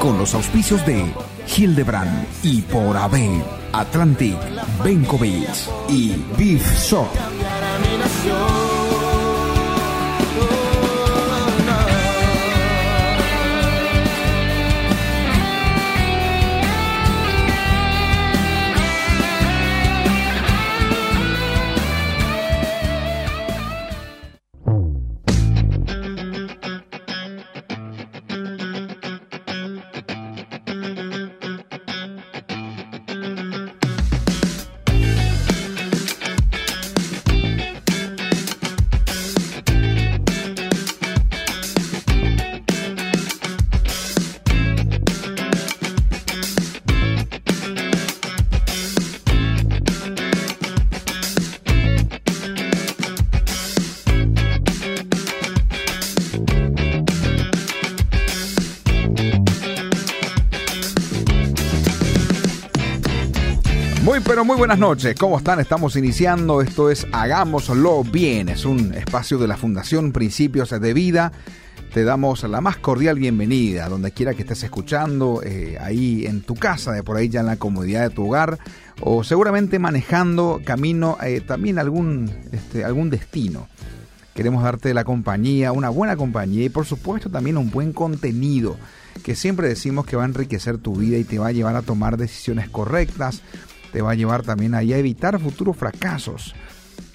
Con los auspicios de Hildebrand y por AB, Atlantic, Benkovic y Beef Shop. Muy buenas noches, ¿cómo están? Estamos iniciando, esto es Hagámoslo Bien, es un espacio de la Fundación Principios de Vida. Te damos la más cordial bienvenida, donde quiera que estés escuchando, eh, ahí en tu casa, de por ahí ya en la comodidad de tu hogar, o seguramente manejando camino eh, también algún, este, algún destino. Queremos darte la compañía, una buena compañía y por supuesto también un buen contenido que siempre decimos que va a enriquecer tu vida y te va a llevar a tomar decisiones correctas, te va a llevar también ahí a evitar futuros fracasos,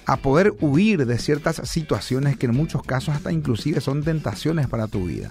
a poder huir de ciertas situaciones que en muchos casos hasta inclusive son tentaciones para tu vida.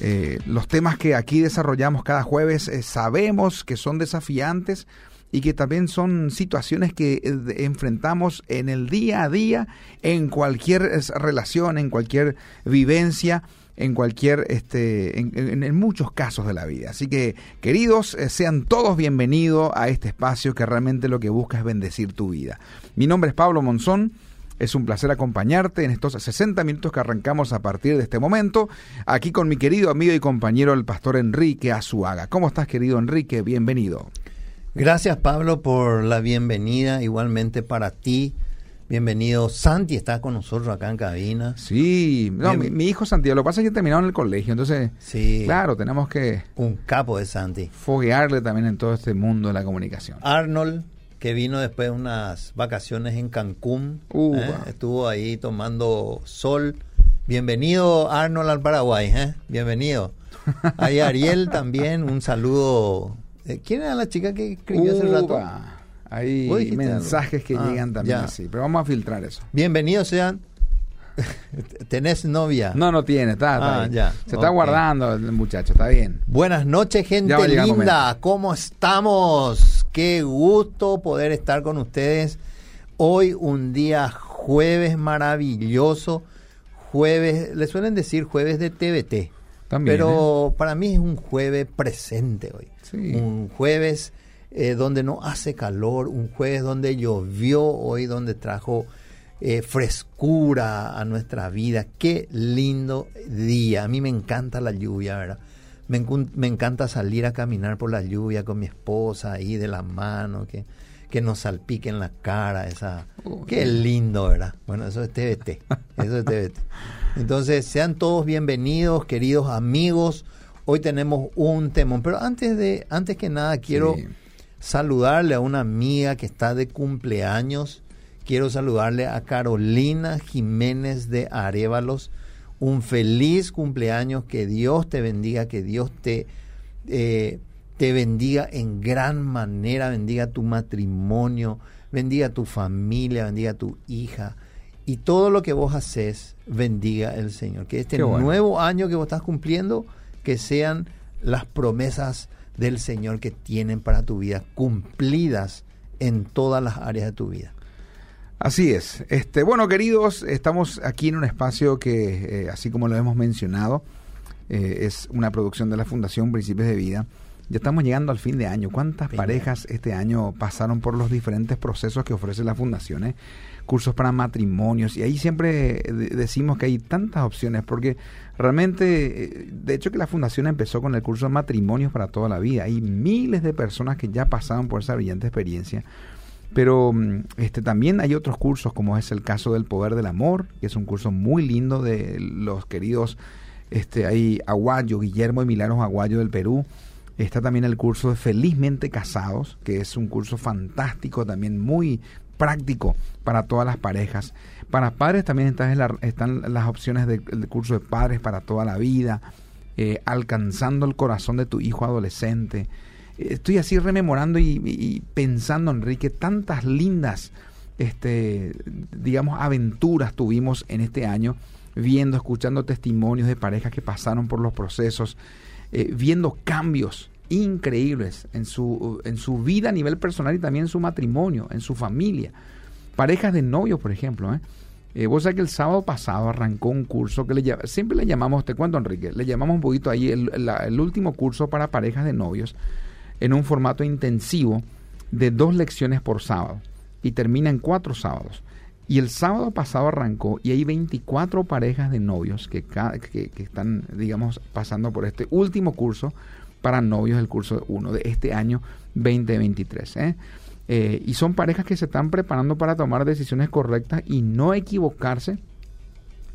Eh, los temas que aquí desarrollamos cada jueves eh, sabemos que son desafiantes y que también son situaciones que eh, enfrentamos en el día a día, en cualquier relación, en cualquier vivencia en cualquier, este, en, en, muchos casos de la vida. Así que, queridos, eh, sean todos bienvenidos a este espacio que realmente lo que busca es bendecir tu vida. Mi nombre es Pablo Monzón. Es un placer acompañarte en estos 60 minutos que arrancamos a partir de este momento, aquí con mi querido amigo y compañero el pastor Enrique Azuaga. ¿Cómo estás, querido Enrique? Bienvenido. Gracias, Pablo, por la bienvenida. Igualmente para ti, Bienvenido. Santi está con nosotros acá en cabina. Sí, no, mi, mi, hijo Santiago, lo que pasa es que terminaron el colegio, entonces, sí. claro, tenemos que... Un capo de Santi. Foguearle también en todo este mundo de la comunicación. Arnold, que vino después de unas vacaciones en Cancún, uh, ¿eh? wow. estuvo ahí tomando sol. Bienvenido, Arnold, al Paraguay, ¿eh? Bienvenido. Ahí Ariel también, un saludo. Eh, ¿Quién era la chica que escribió uh, hace rato? Hay mensajes que ah, llegan también ya. así, pero vamos a filtrar eso. Bienvenidos sean. ¿Tenés novia? No, no tiene, está, está ah, ya. Se okay. está guardando el muchacho, está bien. Buenas noches, gente linda. ¿Cómo estamos? Qué gusto poder estar con ustedes. Hoy un día jueves maravilloso. Jueves, le suelen decir jueves de TVT. También, pero ¿eh? para mí es un jueves presente hoy. Sí. Un jueves eh, donde no hace calor, un jueves donde llovió, hoy donde trajo eh, frescura a nuestra vida. Qué lindo día. A mí me encanta la lluvia, ¿verdad? Me, me encanta salir a caminar por la lluvia con mi esposa ahí de la mano, que, que nos salpique en la cara. Esa, qué lindo, ¿verdad? Bueno, eso es TVT. Eso es TVT. Entonces, sean todos bienvenidos, queridos amigos. Hoy tenemos un temón, pero antes de antes que nada quiero sí saludarle a una amiga que está de cumpleaños. Quiero saludarle a Carolina Jiménez de Arevalos. Un feliz cumpleaños, que Dios te bendiga, que Dios te, eh, te bendiga en gran manera, bendiga tu matrimonio, bendiga tu familia, bendiga tu hija. Y todo lo que vos haces, bendiga el Señor. Que este bueno. nuevo año que vos estás cumpliendo, que sean las promesas del Señor que tienen para tu vida, cumplidas en todas las áreas de tu vida. Así es. Este, bueno, queridos, estamos aquí en un espacio que, eh, así como lo hemos mencionado, eh, es una producción de la Fundación Principios de Vida. Ya estamos llegando al fin de año. ¿Cuántas parejas este año pasaron por los diferentes procesos que ofrece la Fundación? Eh? Cursos para matrimonios. Y ahí siempre decimos que hay tantas opciones porque realmente, eh, de hecho que la Fundación empezó con el curso de matrimonios para toda la vida. Hay miles de personas que ya pasaron por esa brillante experiencia. Pero mm, este, también hay otros cursos, como es el caso del Poder del Amor, que es un curso muy lindo de los queridos este, hay Aguayo, Guillermo y Milagros Aguayo del Perú. Está también el curso de Felizmente Casados, que es un curso fantástico, también muy práctico para todas las parejas. Para padres también están, las opciones del, curso de padres para toda la vida, eh, alcanzando el corazón de tu hijo adolescente. Estoy así rememorando y, y pensando, Enrique, tantas lindas, este, digamos, aventuras tuvimos en este año viendo, escuchando testimonios de parejas que pasaron por los procesos, eh, viendo cambios increíbles en su, en su vida a nivel personal y también en su matrimonio, en su familia. Parejas de novios, por ejemplo. ¿eh? Eh, vos sabés que el sábado pasado arrancó un curso que le, siempre le llamamos, te cuento Enrique, le llamamos un poquito ahí el, último curso para parejas de novios en un formato intensivo de dos lecciones por sábado y termina en cuatro sábados. Y el sábado pasado arrancó y hay 24 parejas de novios que, que, están, digamos, pasando por este último curso para novios, el curso 1 de este año 2023. ¿eh? Eh, y son parejas que se están preparando para tomar decisiones correctas y no equivocarse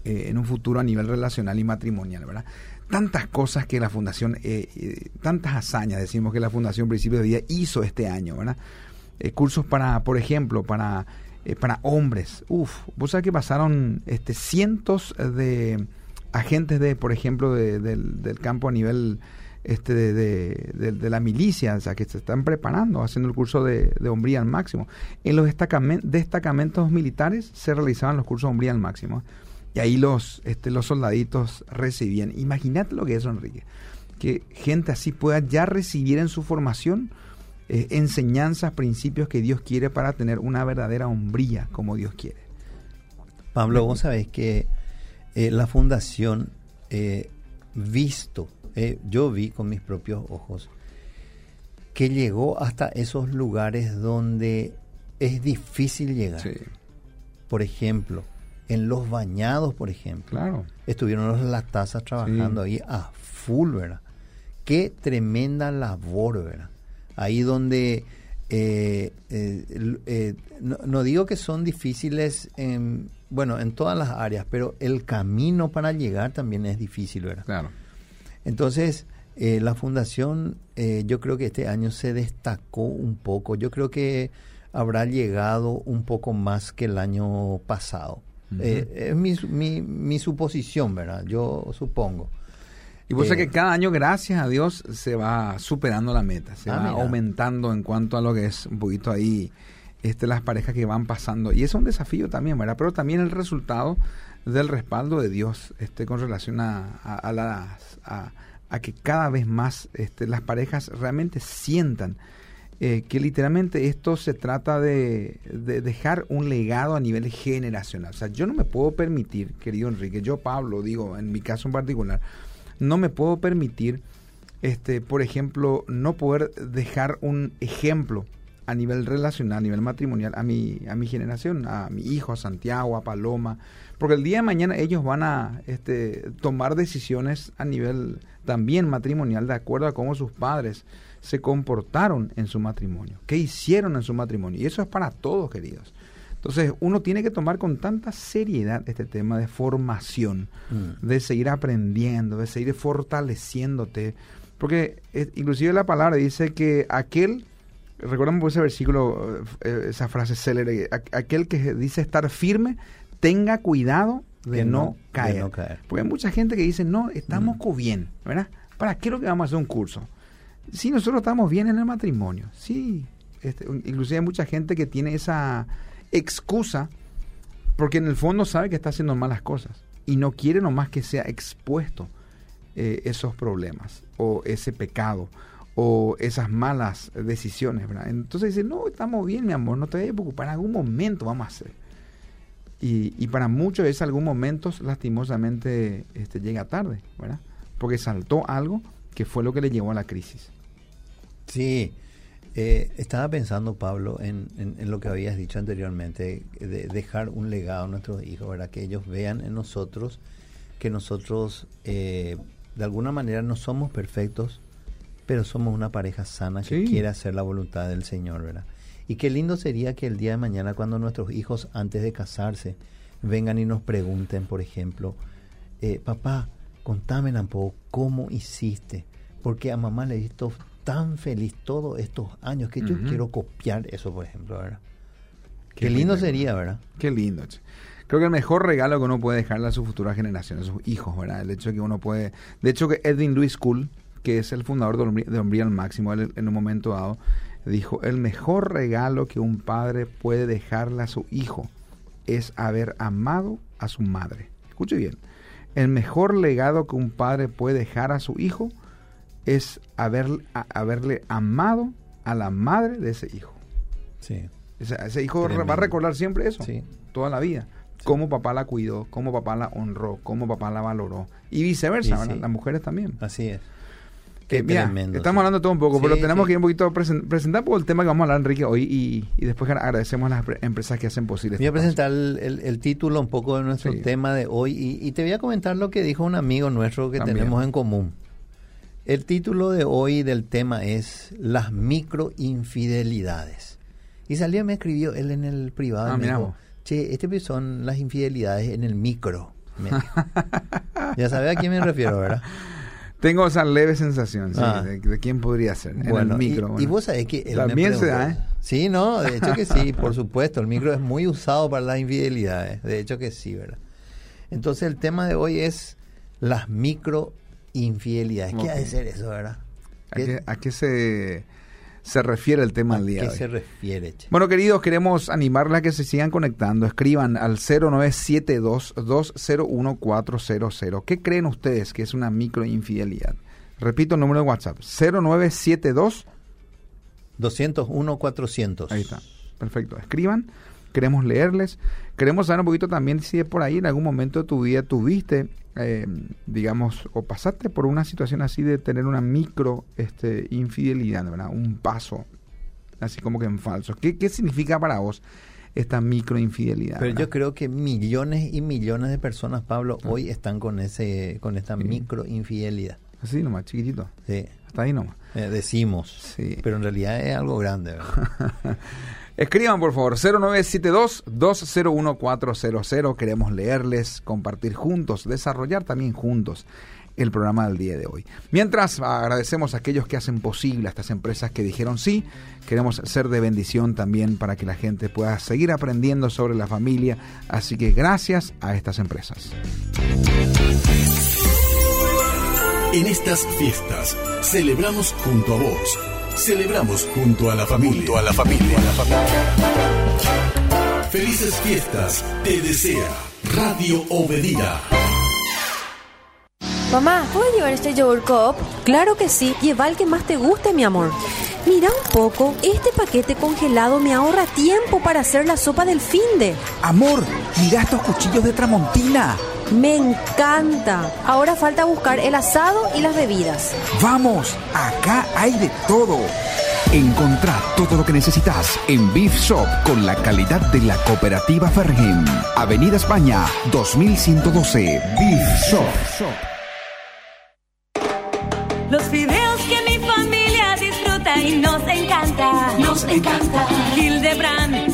eh, en un futuro a nivel relacional y matrimonial, ¿verdad? Tantas cosas que la Fundación, tantas hazañas, decimos que la Fundación Principio de Vida hizo este año, ¿verdad? cursos para, por ejemplo, para eh, para hombres. Uf, vos sabés que pasaron este, cientos de agentes de, por ejemplo, del, campo a nivel este, de, la milicia, o sea, que se están preparando, haciendo el curso de, hombría al máximo. En los destacamentos militares se realizaban los cursos de hombría al máximo. Y ahí los, este, los soldaditos recibían. Imagínate lo que es Enrique. Que gente así pueda ya recibir en su formación eh, enseñanzas, principios que Dios quiere para tener una verdadera hombría como Dios quiere. Pablo, vos sabés que eh, la fundación, eh, visto, yo vi con mis propios ojos, que llegó hasta esos lugares donde es difícil llegar. Por ejemplo, en los bañados, por ejemplo. Claro. Estuvieron los latazas trabajando ahí a full, ¿verdad? Qué tremenda labor, ¿verdad? ahí donde eh, eh, eh, no, digo que son difíciles en, bueno, en todas las áreas, pero el camino para llegar también es difícil, ¿verdad? Claro. Entonces, la fundación, yo creo que este año se destacó un poco. Yo creo que habrá llegado un poco más que el año pasado. es mi, mi, mi suposición, ¿verdad? Yo supongo. Y vos sabés que cada año, gracias a Dios, se va superando la meta, se ah, va aumentando en cuanto a lo que es un poquito ahí este, las parejas que van pasando. Y es un desafío también, ¿verdad? Pero también el resultado del respaldo de Dios este, con relación a, a, las, a, que cada vez más este, las parejas realmente sientan eh, que literalmente esto se trata de, de, dejar un legado a nivel generacional. O sea, yo no me puedo permitir, querido Enrique, yo Pablo, digo, en mi caso en particular, no me puedo permitir, este, por ejemplo, no poder dejar un ejemplo a nivel relacional, a nivel matrimonial, a mi, a mi generación, a mi hijo, a Santiago, a Paloma, porque el día de mañana ellos van a este, tomar decisiones a nivel también matrimonial de acuerdo a cómo sus padres se comportaron en su matrimonio, qué hicieron en su matrimonio. Y eso es para todos, queridos. Entonces, uno tiene que tomar con tanta seriedad este tema de formación, mm. de seguir aprendiendo, de seguir fortaleciéndote, porque eh, inclusive la palabra dice que aquel, recuerdan ese versículo, eh, esa frase célebre, aquel que dice estar firme, tenga cuidado de, no, caer. Porque hay mucha gente que dice, no, estamos mm. bien, ¿verdad? ¿Para qué es lo que vamos a hacer un curso? Si nosotros estamos bien en el matrimonio, sí. Este, inclusive hay mucha gente que tiene esa excusa porque en el fondo sabe que está haciendo malas cosas y no quiere nomás que sea expuesto eh, esos problemas o ese pecado o esas malas decisiones. Entonces dice, no, estamos bien, mi amor, no te vayas a preocupar, en algún momento vamos a hacer. Y, para muchos es algún momento lastimosamente este, llega tarde, ¿verdad? porque saltó algo que fue lo que le llevó a la crisis. Sí, eh, estaba pensando, Pablo, en, en, lo que habías dicho anteriormente, de dejar un legado a nuestros hijos, ¿verdad? Que ellos vean en nosotros que nosotros, eh, de alguna manera, no somos perfectos, pero somos una pareja sana que quiere hacer la voluntad del Señor, ¿verdad? Y qué lindo sería que el día de mañana, cuando nuestros hijos, antes de casarse, vengan y nos pregunten, por ejemplo, eh, papá, contame un poco cómo hiciste, porque a mamá le he visto tan feliz todos estos años que yo quiero copiar eso, por ejemplo, ¿verdad? Qué, lindo, sería, ¿verdad? Qué lindo. Creo que el mejor regalo que uno puede dejarle a su futura generación, a sus hijos, ¿verdad? El hecho de que uno puede... De hecho, que Edwin Louis Cool, que es el fundador de Hombría al Máximo, en un momento dado, dijo, el mejor regalo que un padre puede dejarle a su hijo es haber amado a su madre. Escuche bien, el mejor legado que un padre puede dejar a su hijo es haber, haberle amado a la madre de ese hijo. Sí. Ese, hijo va a recordar siempre eso, toda la vida. Cómo papá la cuidó, cómo papá la honró, cómo papá la valoró. Y viceversa, las mujeres también. Así es. Qué tremendo, estamos hablando todo un poco, pero tenemos que ir un poquito a presentar por el tema que vamos a hablar, Enrique, hoy y, después agradecemos a las empresas que hacen posible. Voy a presentar el, título un poco de nuestro tema de hoy y, te voy a comentar lo que dijo un amigo nuestro que tenemos en común. El título de hoy del tema es Las microinfidelidades. Y salió me escribió él en el privado. Ah, me dijo, che, este son las infidelidades en el micro. ya sabe a quién me refiero, ¿verdad? Tengo esa leve sensación ah. de, quién podría ser en el micro. Y, vos sabés que... También se da, ¿eh? Sí, no, de hecho que sí, por supuesto. El micro es muy usado para las infidelidades. De hecho que sí, ¿verdad? Entonces el tema de hoy es las microinfidelidades. ¿Qué ha de ser eso, verdad? ¿A qué, se, se refiere el tema del día? ¿A qué se refiere? Bueno, queridos, queremos animarles a que se sigan conectando. Escriban al 0972-201-400. ¿Qué creen ustedes que es una microinfidelidad? Repito el número de WhatsApp: 0972 201 400. Ahí está. Perfecto. Escriban. Queremos leerles. Queremos saber un poquito también si por ahí en algún momento de tu vida tuviste eh, digamos, o pasaste por una situación así de tener una micro este, infidelidad, ¿verdad? Un paso, así como que en falso. ¿Qué, qué significa para vos esta micro infidelidad? Pero yo creo que millones y millones de personas, Pablo, ah. hoy están con ese con esta micro infidelidad. Así nomás, chiquitito. Sí. Hasta ahí nomás. Eh, decimos. Sí. Pero en realidad es algo grande, ¿verdad? Escriban por favor 0972-201-400. Queremos leerles, compartir juntos, desarrollar también juntos el programa del día de hoy. Mientras agradecemos a aquellos que hacen posible a estas empresas que dijeron sí, queremos ser de bendición también para que la gente pueda seguir aprendiendo sobre la familia. Así que gracias a estas empresas. En estas fiestas celebramos junto a vos Celebramos junto a la familia. a la familia. Felices fiestas. Te desea Radio Obedida. Mamá, ¿puedo llevar este yogur cup? Claro que sí. Lleva el que más te guste, mi amor. Mira un poco, este paquete congelado me ahorra tiempo para hacer la sopa del finde. Amor, mira estos cuchillos de Tramontina. Me encanta. Ahora falta buscar el asado y las bebidas. Vamos, acá hay de todo. Encontrá todo lo que necesitas en Beef Shop con la calidad de la cooperativa Fergen. Avenida España, 2112. Beef Shop. Los fideos que mi familia disfruta y nos encanta. Nos encanta. Hildebrand, Hildebrand,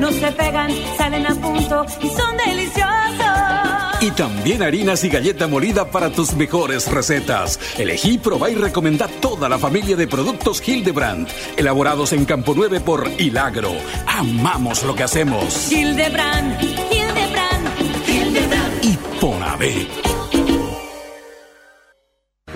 no se pegan, salen a punto y son deliciosos. Y también harinas y galleta molida para tus mejores recetas. Elegí, probá y recomendá toda la familia de productos Hildebrand, elaborados en Campo 9 por Hilagro. Amamos lo que hacemos. Hildebrand, Hildebrand, Hildebrand. Y Ponabé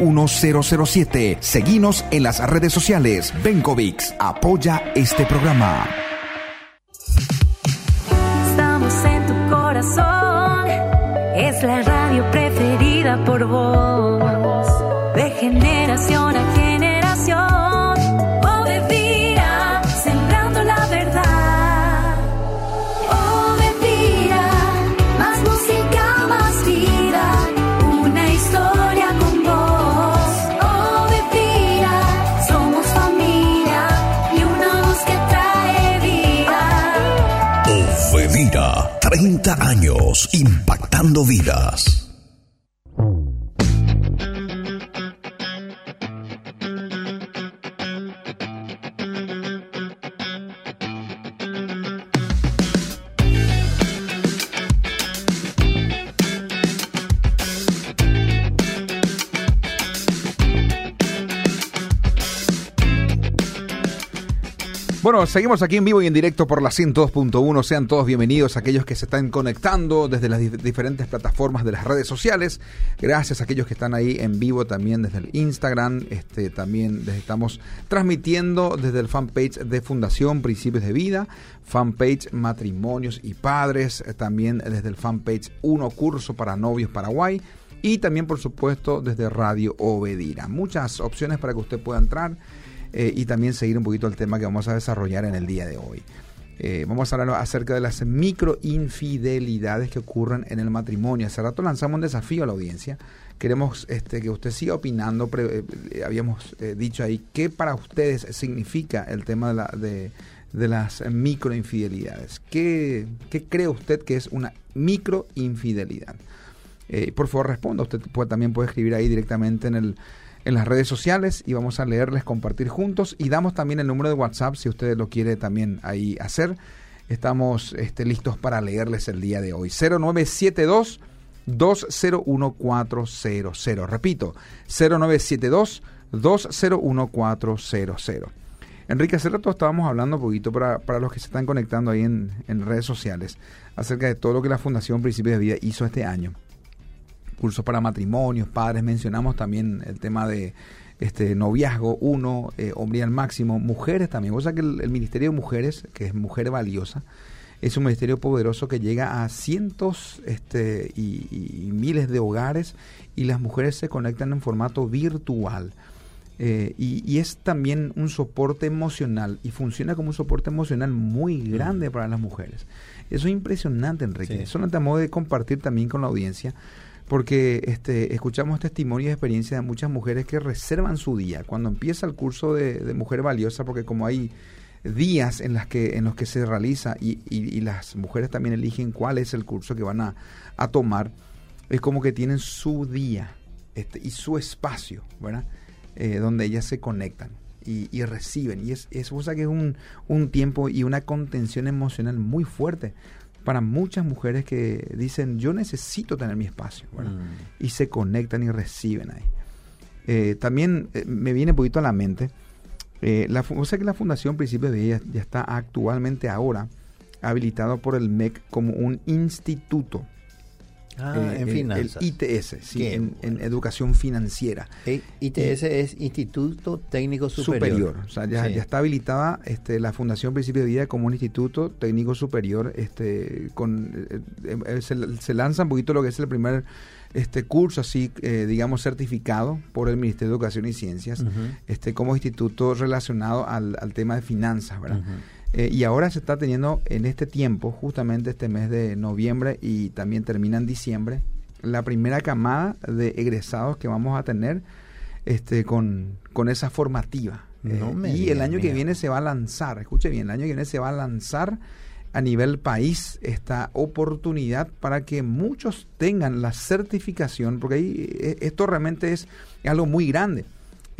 007. Seguinos en las redes sociales. Bencovix apoya este programa. Estamos en tu corazón. Es la radio preferida por vos. De generación a 30 años impactando vidas. Bueno, seguimos aquí en vivo y en directo por la 102.1. Sean todos bienvenidos aquellos que se están conectando desde las dif- diferentes plataformas de las redes sociales. Gracias a aquellos que están ahí en vivo también desde el Instagram. Este, también les estamos transmitiendo desde el fanpage de Fundación Principios de Vida, fanpage Matrimonios y Padres, eh, también desde el fanpage Uno Curso para Novios Paraguay y también por supuesto desde Radio Obedira. Muchas opciones para que usted pueda entrar eh, y también seguir un poquito el tema que vamos a desarrollar en el día de hoy. Eh, vamos a hablar acerca de las microinfidelidades que ocurren en el matrimonio. Hace rato lanzamos un desafío a la audiencia. Queremos este, que usted siga opinando. Eh, habíamos dicho ahí qué para ustedes significa el tema de, la- de- de las microinfidelidades. ¿Qué, ¿Qué cree usted que es una microinfidelidad? Por favor, responda. Usted también puede escribir ahí directamente en, el, en las redes sociales y vamos a leerles, compartir juntos. Y damos también el número de WhatsApp si usted lo quiere también ahí hacer. Estamos este, listos para leerles el día de hoy. 0972 201400. Repito, 0972 201400. Enrique, hace rato estábamos hablando un poquito para, para los que se están conectando ahí en, en redes sociales acerca de todo lo que la Fundación Principios de Vida hizo este año. Cursos para matrimonios, padres, mencionamos también el tema de este noviazgo, uno, eh, hombre al máximo, mujeres también. O sea que el, el Ministerio de Mujeres, que es Mujer Valiosa, es un ministerio poderoso que llega a cientos este, y, y miles de hogares y las mujeres se conectan en formato virtual. Eh, y, y es también un soporte emocional y funciona como un soporte emocional muy grande para las mujeres. Eso es impresionante, Enrique. Sí. Eso no te modo de compartir también con la audiencia, porque este, escuchamos testimonios y experiencias de muchas mujeres que reservan su día cuando empieza el curso de, Mujer Valiosa, porque como hay días en las que los que se realiza y, las mujeres también eligen cuál es el curso que van a, tomar es como que tienen su día este, y su espacio verdad Eh, donde ellas se conectan y, reciben. Y es, es o sea que es un tiempo y una contención emocional muy fuerte para muchas mujeres que dicen yo necesito tener mi espacio ¿verdad? y se conectan y reciben ahí Eh, también eh, me viene un poquito a la mente eh, la, o sea que la Fundación Principios de Vida ya está actualmente ahora habilitado por el MEC como un instituto. Ah, Eh, en el- finanzas. El ITS, sí, en, en educación financiera. Eh, ITS es Instituto Técnico Superior. Superior. O sea, ya, Sí. ya está habilitada este, la Fundación Principio de Vida como un instituto técnico superior. Este, con, eh, eh, se, se lanza un poquito lo que es el primer este curso, así, eh, digamos, certificado por el Ministerio de Educación y Ciencias, este, como instituto relacionado al, al tema de finanzas, ¿verdad? Eh, y ahora se está teniendo en este tiempo, justamente este mes de noviembre y también termina en diciembre, la primera camada de egresados que vamos a tener este, con, con esa formativa. No Eh, me y diga, el año que viene se va a lanzar, escuche bien, el año que viene se va a lanzar a nivel país esta oportunidad para que muchos tengan la certificación, porque ahí eh, esto realmente es algo muy grande.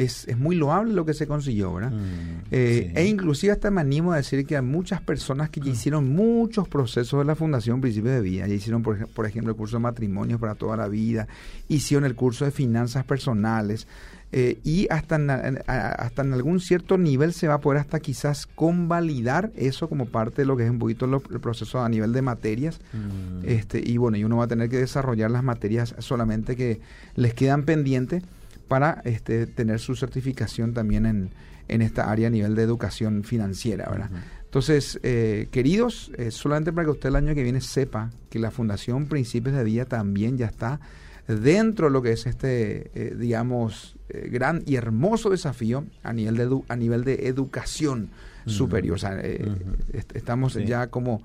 Es, es muy loable lo que se consiguió, ¿verdad? Mm, Eh, E inclusive hasta me animo a decir que hay muchas personas que ya hicieron muchos procesos de la Fundación Principio de Vida. Ya hicieron, por, ej- por ejemplo, el curso de matrimonios para toda la vida, hicieron el curso de finanzas personales, eh, y hasta en, hasta en algún cierto nivel se va a poder hasta quizás convalidar eso como parte de lo que es un poquito lo- el proceso a nivel de materias. Mm. Este, y bueno, y uno va a tener que desarrollar las materias solamente que les quedan pendientes para este, tener su certificación también en, en esta área a nivel de educación financiera, ¿verdad? Entonces, eh, queridos, eh, solamente para que usted el año que viene sepa que la Fundación Principios de Vida también ya está dentro de lo que es este, eh, digamos, eh, gran y hermoso desafío a nivel de, edu- a nivel de educación superior. O sea, est- estamos Sí. ya como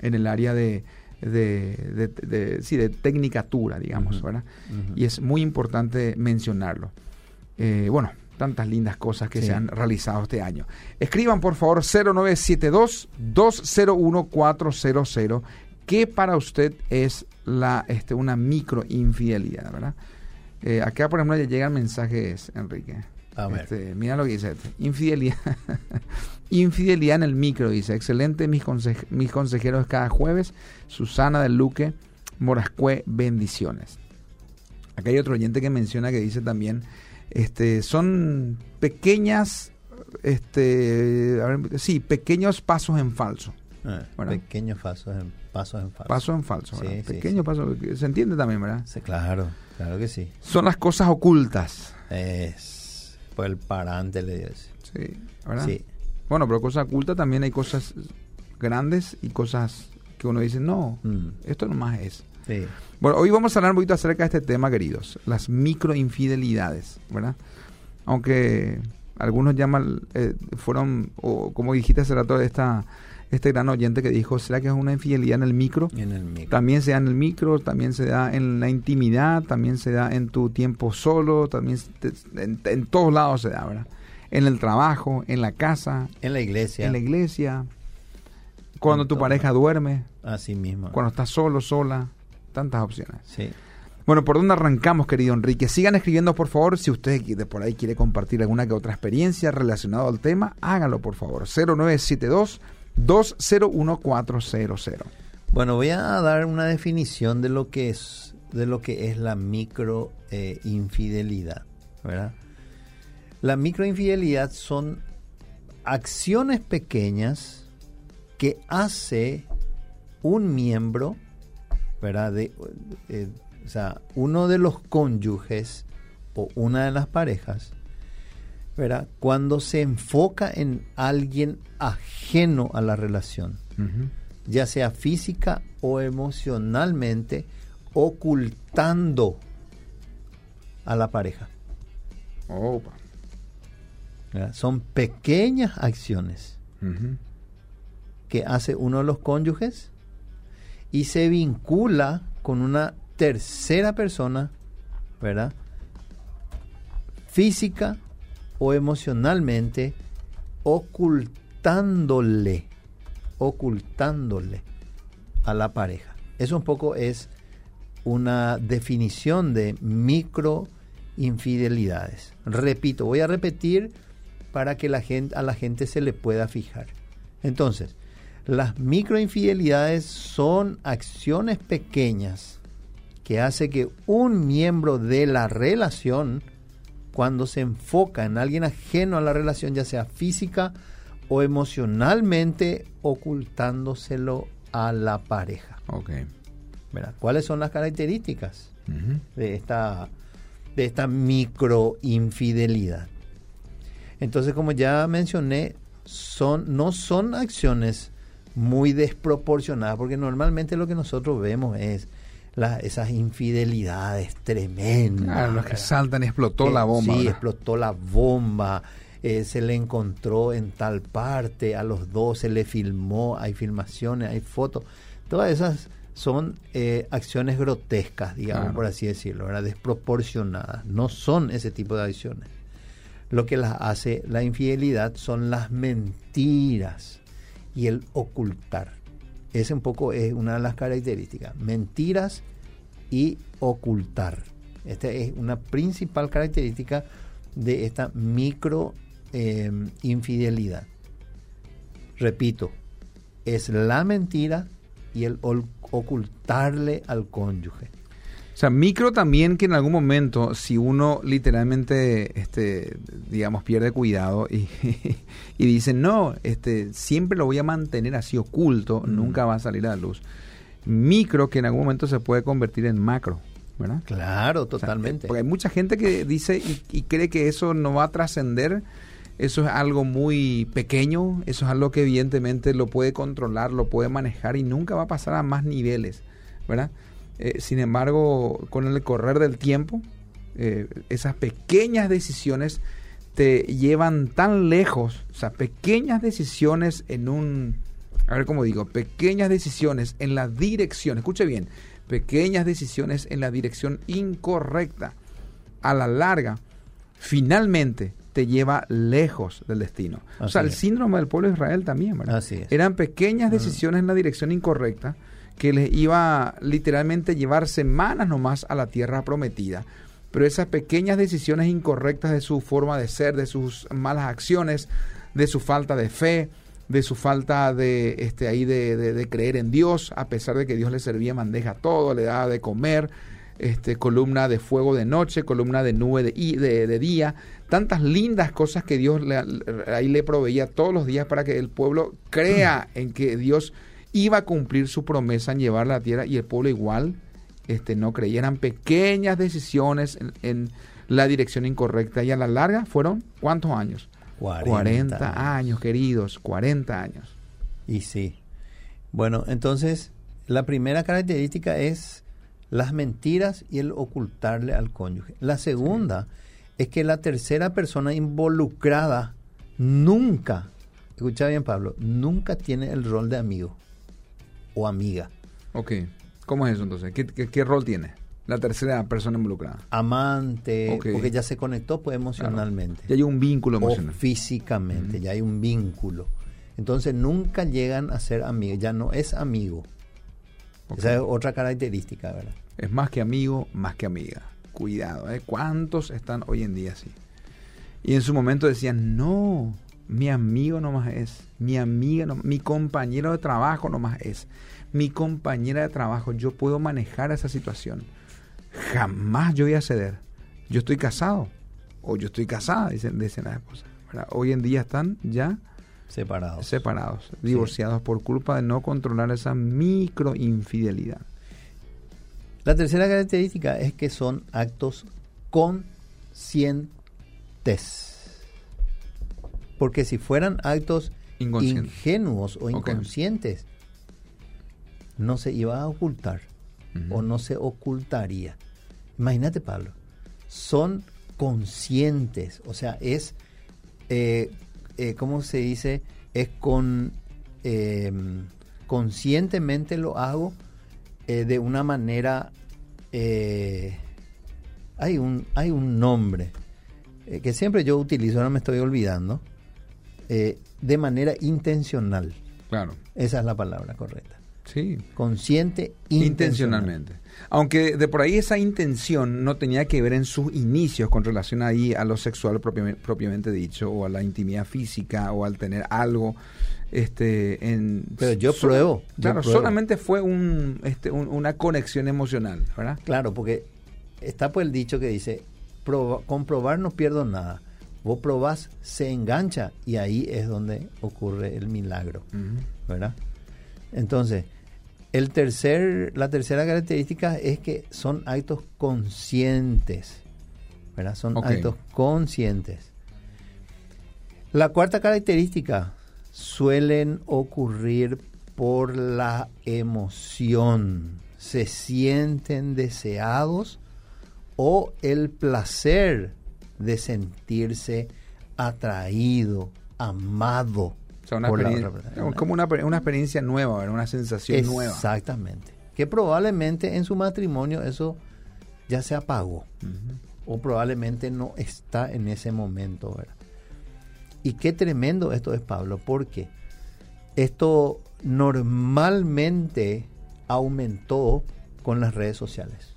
en el área de, de, de- de- sí, de tecnicatura, digamos. ¿verdad? Y es muy importante mencionarlo. Eh, bueno, tantas lindas cosas que Sí. se han realizado este año. Escriban por favor 0972-201-400, que para usted es la, este, una microinfidelidad, ¿verdad? Eh, acá, por ejemplo, ya llegan mensajes, Enrique. A ver. Este, mira lo que dice. este, Infidelidad. Infidelidad en el micro, dice. Excelente, mis, consej- mis consejeros cada jueves. Susana del Luque, Morascue, bendiciones. Acá hay otro oyente que menciona que dice también, este, son pequeñas, este, a ver, sí, pequeños pasos en falso. Ah, pequeños pasos en, pasos en falso. Pasos en falso, Sí, Pequeños pasos, se entiende también, ¿verdad? Claro, claro que sí. Son las cosas ocultas. Es el parante le dio ese. Sí, ¿verdad? Sí. Bueno, pero cosas ocultas también hay cosas grandes y cosas que uno dice, no, Mm. esto nomás es. Sí. Bueno, hoy vamos a hablar un poquito acerca de este tema, queridos, las microinfidelidades, ¿verdad? Aunque algunos llaman, eh, fueron, o como dijiste hace rato, esta, este gran oyente que dijo, ¿será que es una infidelidad en el micro? En el micro. También se da en el micro, también se da en la intimidad, también se da en tu tiempo solo, también se- en, en todos lados se da, ¿verdad? En el trabajo, en la casa, En la iglesia. en la iglesia, cuando En tu todo. pareja duerme, Así mismo. cuando estás solo, sola, tantas opciones. Sí. Bueno, ¿por dónde arrancamos, querido Enrique? Sigan escribiendo, por favor. Si usted de por ahí quiere compartir alguna que otra experiencia relacionada al tema, hágalo, por favor. 0972-201-400. Bueno, voy a dar una definición de lo que es de lo que es la micro eh, infidelidad. La microinfidelidad son acciones pequeñas que hace un miembro, ¿verdad? De, eh, o sea, uno de los cónyuges o una de las parejas, ¿verdad? Cuando se enfoca en alguien ajeno a la relación ya sea física o emocionalmente, ocultando a la pareja. Opa. Son pequeñas acciones que hace uno de los cónyuges y se vincula con una tercera persona, ¿verdad? Física o emocionalmente, ocultándole, ocultándole a la pareja. Eso un poco es una definición de micro infidelidades. Repito, voy a repetir para que la gente, a la gente se le pueda fijar. Entonces, las microinfidelidades son acciones pequeñas que hace que un miembro de la relación, cuando se enfoca en alguien ajeno a la relación, ya sea física o emocionalmente, ocultándoselo a la pareja. Ok. ¿verdad? ¿Cuáles son las características de esta, de esta microinfidelidad? Entonces, como ya mencioné, son, no son acciones muy desproporcionadas, porque normalmente lo que nosotros vemos es la- esas infidelidades tremendas. Claro, los que saltan, explotó la bomba. Sí, explotó la bomba. eh, se le encontró en tal parte, a los dos se le filmó, hay filmaciones, hay fotos. Todas esas son eh, acciones grotescas, digamos, Claro. por así decirlo, ¿verdad? desproporcionadas. No son ese tipo de acciones. Lo que las hace la infidelidad son las mentiras y el ocultar. Ese un poco es una de las características. Mentiras y ocultar. Esta es una principal característica de esta micro eh, infidelidad. Repito, es la mentira y el ocultarle al cónyuge. O sea, micro también que en algún momento, si uno literalmente, este, digamos, pierde cuidado y, y dice, no, este, siempre lo voy a mantener así oculto, Mm. nunca va a salir a la luz. Micro que en algún momento se puede convertir en macro, ¿verdad? Claro, O sea, totalmente. porque hay mucha gente que dice y, y cree que eso no va a trascender. Eso es algo muy pequeño, eso es algo que evidentemente lo puede controlar, lo puede manejar y nunca va a pasar a más niveles, ¿verdad? Eh, sin embargo, con el correr del tiempo, eh, esas pequeñas decisiones te llevan tan lejos, o sea, pequeñas decisiones en un, a ver cómo digo, pequeñas decisiones en la dirección, escuche bien, pequeñas decisiones en la dirección incorrecta, a la larga, finalmente te lleva lejos del destino. o sea, el es. síndrome del pueblo de Israel también, ¿verdad? Así es. Eran pequeñas decisiones en la dirección incorrecta que les iba literalmente llevar semanas nomás a la tierra prometida. Pero esas pequeñas decisiones incorrectas de su forma de ser, de sus malas acciones, de su falta de fe, de su falta de este ahí de, de- de creer en Dios, a pesar de que Dios le servía en bandeja todo, le daba de comer, este, columna de fuego de noche, columna de nube de, de, de día, tantas lindas cosas que Dios le, ahí le proveía todos los días para que el pueblo crea en que Dios iba a cumplir su promesa en llevar la tierra y el pueblo igual este, no creía. Eran pequeñas decisiones en, en la dirección incorrecta y a la larga fueron ¿cuántos años? 40 40 años, queridos, 40 años. Y sí. Bueno, entonces, la primera característica es las mentiras y el ocultarle al cónyuge. La segunda es que la tercera persona involucrada nunca, escucha bien Pablo, nunca tiene el rol de amigo o amiga. Ok, ¿cómo es eso entonces? ¿Qué, qué- qué rol tiene la tercera persona involucrada? Amante, porque ya se conectó pues emocionalmente. Ya hay un vínculo o emocional. físicamente, ya hay un vínculo. Entonces nunca llegan a ser amigos, ya no es amigo. Esa es otra característica, ¿verdad? Es más que amigo, más que amiga. Cuidado, ¿eh? ¿Cuántos están hoy en día así? Y en su momento decían, no, mi amigo nomás es, mi amiga, no, mi compañero de trabajo nomás es, mi compañera de trabajo, yo puedo manejar esa situación. Jamás yo voy a ceder. Yo estoy casado, o yo estoy casada, dicen, dicen las esposas. Hoy en día están ya Separados. separados, divorciados por culpa de no controlar esa micro infidelidad. La tercera característica es que son actos conscientes. Porque si fueran actos ingenuos o inconscientes, no se iba a ocultar o no se ocultaría. Imagínate, Pablo, son conscientes, o sea, es, eh, eh, ¿cómo se dice? Es con, eh, conscientemente lo hago eh, de una manera, eh, hay, un, hay un nombre que siempre yo utilizo, ahora me estoy olvidando, eh, de manera intencional. Claro. Esa es la palabra correcta. Sí. Consciente Intencionalmente. Aunque de por ahí esa intención no tenía que ver en sus inicios con relación ahí a lo sexual propiamente, dicho, o a la intimidad física, o al tener algo. Este, en, Pero yo pruebo, yo Claro, pruebo. solamente fue un, este, un- una conexión emocional, ¿verdad? Claro, porque está pues el dicho que dice, "Proba- comprobar no pierdo nada. Vos probás, se engancha y ahí es donde ocurre el milagro, ¿verdad? Entonces, el tercer, la tercera característica es que son actos conscientes, ¿verdad? Son actos conscientes. La cuarta característica suelen ocurrir por la emoción. Se sienten deseados o el placer de sentirse atraído, amado. O sea, una por la otra persona. como una, una experiencia nueva, una sensación nueva. Exactamente. Que probablemente en su matrimonio eso ya se apagó. O probablemente no está en ese momento. ¿verdad? Y qué tremendo esto es, Pablo, porque esto normalmente aumentó con las redes sociales.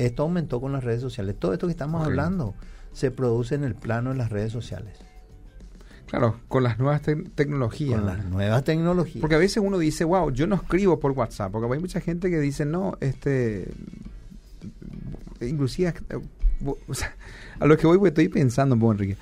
Esto aumentó con las redes sociales. Todo esto que estamos hablando se produce en el plano de las redes sociales. Claro, con las nuevas tecnologías. Con las nuevas tecnologías. Porque a veces uno dice, wow, yo no escribo por WhatsApp, porque hay mucha gente que dice, no, este, inclusive, a lo que voy, estoy pensando, Enrique,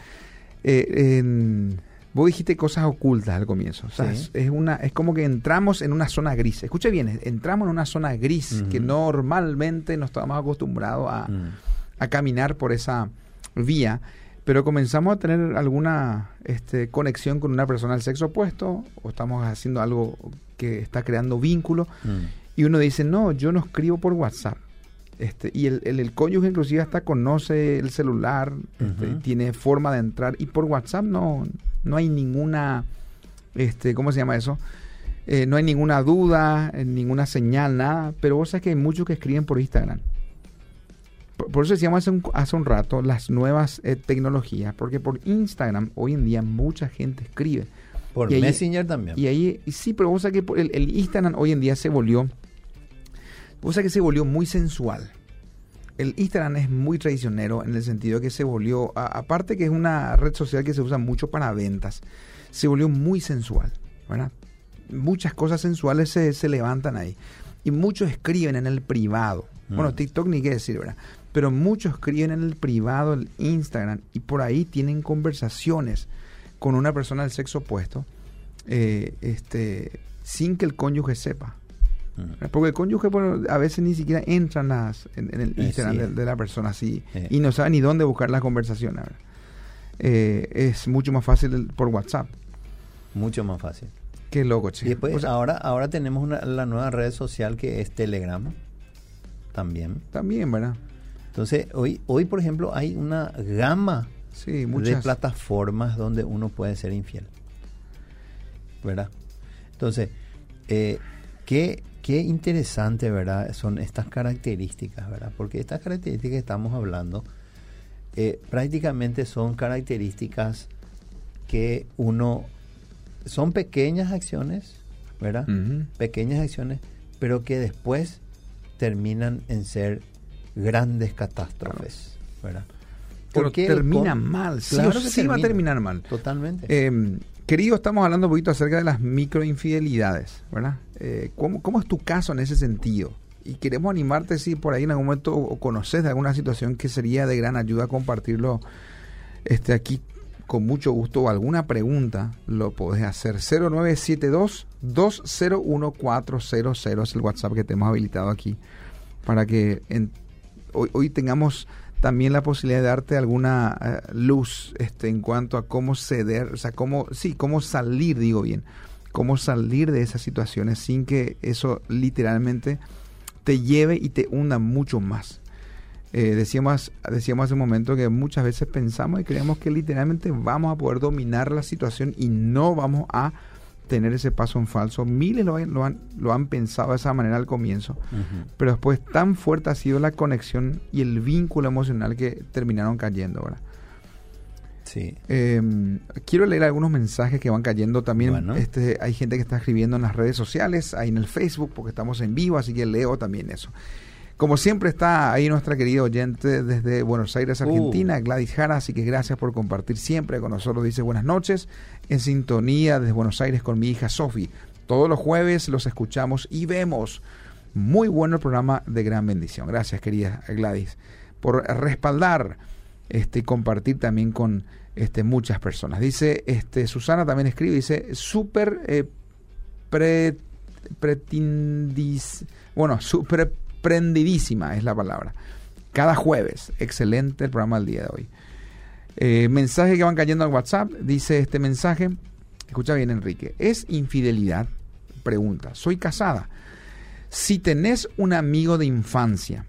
eh, vos dijiste cosas ocultas al comienzo, o sea, es, una, es como que entramos en una zona gris. Escuche bien, entramos en una zona gris que normalmente no estamos acostumbrados a, mm. a caminar por esa vía pero comenzamos a tener alguna este, conexión con una persona del sexo opuesto o estamos haciendo algo que está creando vínculo mm. y uno dice, no, yo no escribo por WhatsApp. Este, y el, el, cónyuge inclusive hasta conoce el celular, este, tiene forma de entrar y por WhatsApp no, no hay ninguna, este, ¿cómo se llama eso? Eh, no hay ninguna duda, eh, ninguna señal, nada, pero vos sabes que hay muchos que escriben por Instagram por eso decíamos hace un, hace un rato las nuevas eh, tecnologías, porque por Instagram hoy en día mucha gente escribe. Por Messenger también. Y ahí, sí, pero vos sabés que el, el, Instagram hoy en día se volvió, vos sabés que se volvió muy sensual. El Instagram es muy traicionero en el sentido que se volvió, aparte que es una red social que se usa mucho para ventas, se volvió muy sensual, ¿verdad? Muchas cosas sensuales se, se levantan ahí. Y muchos escriben en el privado. Bueno, mm. TikTok ni qué decir, ¿verdad? pero muchos escriben en el privado, el Instagram, y por ahí tienen conversaciones con una persona del sexo opuesto, eh, este, sin que el cónyuge sepa. Porque el cónyuge a veces ni siquiera entra en, el eh, Instagram de, la persona así eh. y no sabe ni dónde buscar la conversación. es mucho más fácil por WhatsApp. Mucho más fácil. Qué loco, chico. Y después, ahora, ahora tenemos la nueva red social que es Telegram. También. También, ¿verdad? Entonces, hoy, hoy por ejemplo, hay una gama de plataformas donde uno puede ser infiel. ¿Verdad? Entonces, eh, qué, qué interesante, ¿verdad? Son estas características, ¿verdad? Porque estas características que estamos hablando eh, prácticamente son características que uno... Son pequeñas acciones, ¿verdad? Pequeñas acciones, pero que después terminan en ser grandes catástrofes, ¿verdad? Porque termina mal, sí, claro que sí va a terminar mal. Totalmente. Eh, querido, estamos hablando un poquito acerca de las microinfidelidades, ¿verdad? Eh, ¿cómo, ¿cómo, es tu caso en ese sentido? Y queremos animarte si por ahí en algún momento o conoces de alguna situación que sería de gran ayuda compartirlo este, aquí con mucho gusto o alguna pregunta lo podés hacer 0972 201400 es el WhatsApp que te hemos habilitado aquí para que hoy, tengamos también la posibilidad de darte alguna eh, luz este, en cuanto a cómo ceder, o sea, cómo, sí, cómo salir, digo bien, cómo salir de esas situaciones sin que eso literalmente te lleve y te hunda mucho más. Eh, decíamos, decíamos hace un momento que muchas veces pensamos y creemos que literalmente vamos a poder dominar la situación y no vamos a tener ese paso en falso. Miles lo han, lo han, lo han pensado de esa manera al comienzo, pero después tan fuerte ha sido la conexión y el vínculo emocional que terminaron cayendo ahora. Sí. Em, quiero leer algunos mensajes que van cayendo también. Este, hay gente que está escribiendo en las redes sociales, ahí en el Facebook, porque estamos en vivo, así que leo también eso. Como siempre está ahí nuestra querida oyente desde Buenos Aires, Argentina, uh. Gladys Jara, así que gracias por compartir siempre con nosotros. Dice buenas noches, en sintonía desde Buenos Aires con mi hija Sofi. Todos los jueves los escuchamos y vemos. Muy bueno el programa de gran bendición. Gracias, querida Gladys, por respaldar este compartir también con este, muchas personas. Dice, este, Susana también escribe, dice, súper eh, pretindis, bueno, súper prendidísima es la palabra. Cada jueves, excelente el programa del día de hoy. Eh, mensaje que van cayendo al WhatsApp, dice este mensaje, escucha bien Enrique, ¿es infidelidad? Pregunta, soy casada. Si tenés un amigo de infancia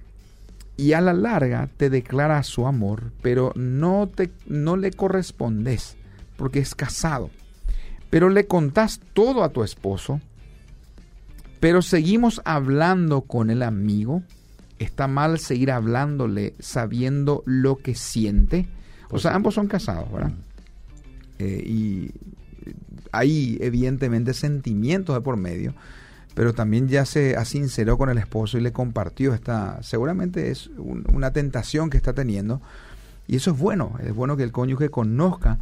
y a la larga te declara su amor, pero no, te, no le correspondes porque es casado, pero le contás todo a tu esposo, pero seguimos hablando con el amigo. Está mal seguir hablándole sabiendo lo que siente. O sea, ambos son casados, ¿verdad? Eh, y hay evidentemente sentimientos de por medio, pero también ya se ha sinceró con el esposo y le compartió esta, seguramente es una tentación que está teniendo, y eso es bueno, es bueno que el cónyuge conozca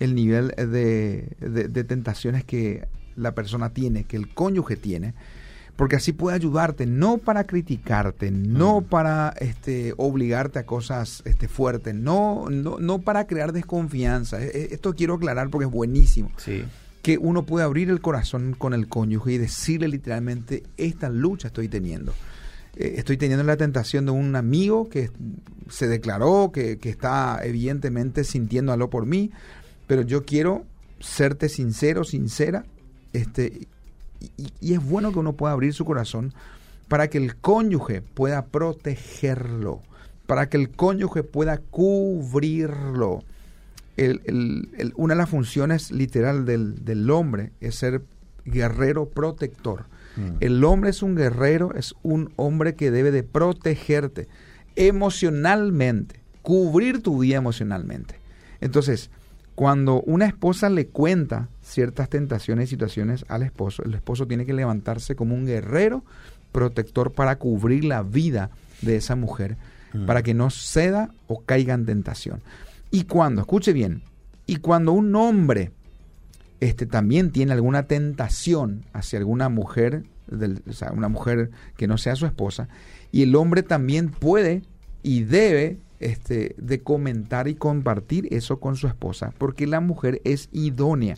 el nivel de, de tentaciones que la persona tiene, que el cónyuge tiene, porque así puede ayudarte, no para criticarte, no para este, obligarte a cosas este, fuertes, no, no, no para crear desconfianza. E, e, esto quiero aclarar porque es buenísimo. Sí. Que uno puede abrir el corazón con el cónyuge y decirle literalmente, esta lucha estoy teniendo. Eh, estoy teniendo la tentación de un amigo que se declaró, que, que está evidentemente sintiendo algo por mí, pero yo quiero serte sincero, sincera, este, y, es bueno que uno pueda abrir su corazón para que el cónyuge pueda protegerlo, para que el cónyuge pueda cubrirlo. una de las funciones literal del, hombre es ser guerrero protector. Mm. El hombre es un guerrero, es un hombre que debe de protegerte emocionalmente, cubrir tu vida emocionalmente. Entonces, cuando una esposa le cuenta ciertas tentaciones y situaciones al esposo, el esposo tiene que levantarse como un guerrero protector para cubrir la vida de esa mujer, mm. para que no ceda o caiga en tentación. Y cuando, escuche bien, y cuando un hombre este, también tiene alguna tentación hacia alguna mujer, o sea, una mujer que no sea su esposa, y el hombre también puede y debe este, de comentar y compartir eso con su esposa, porque la mujer es idónea.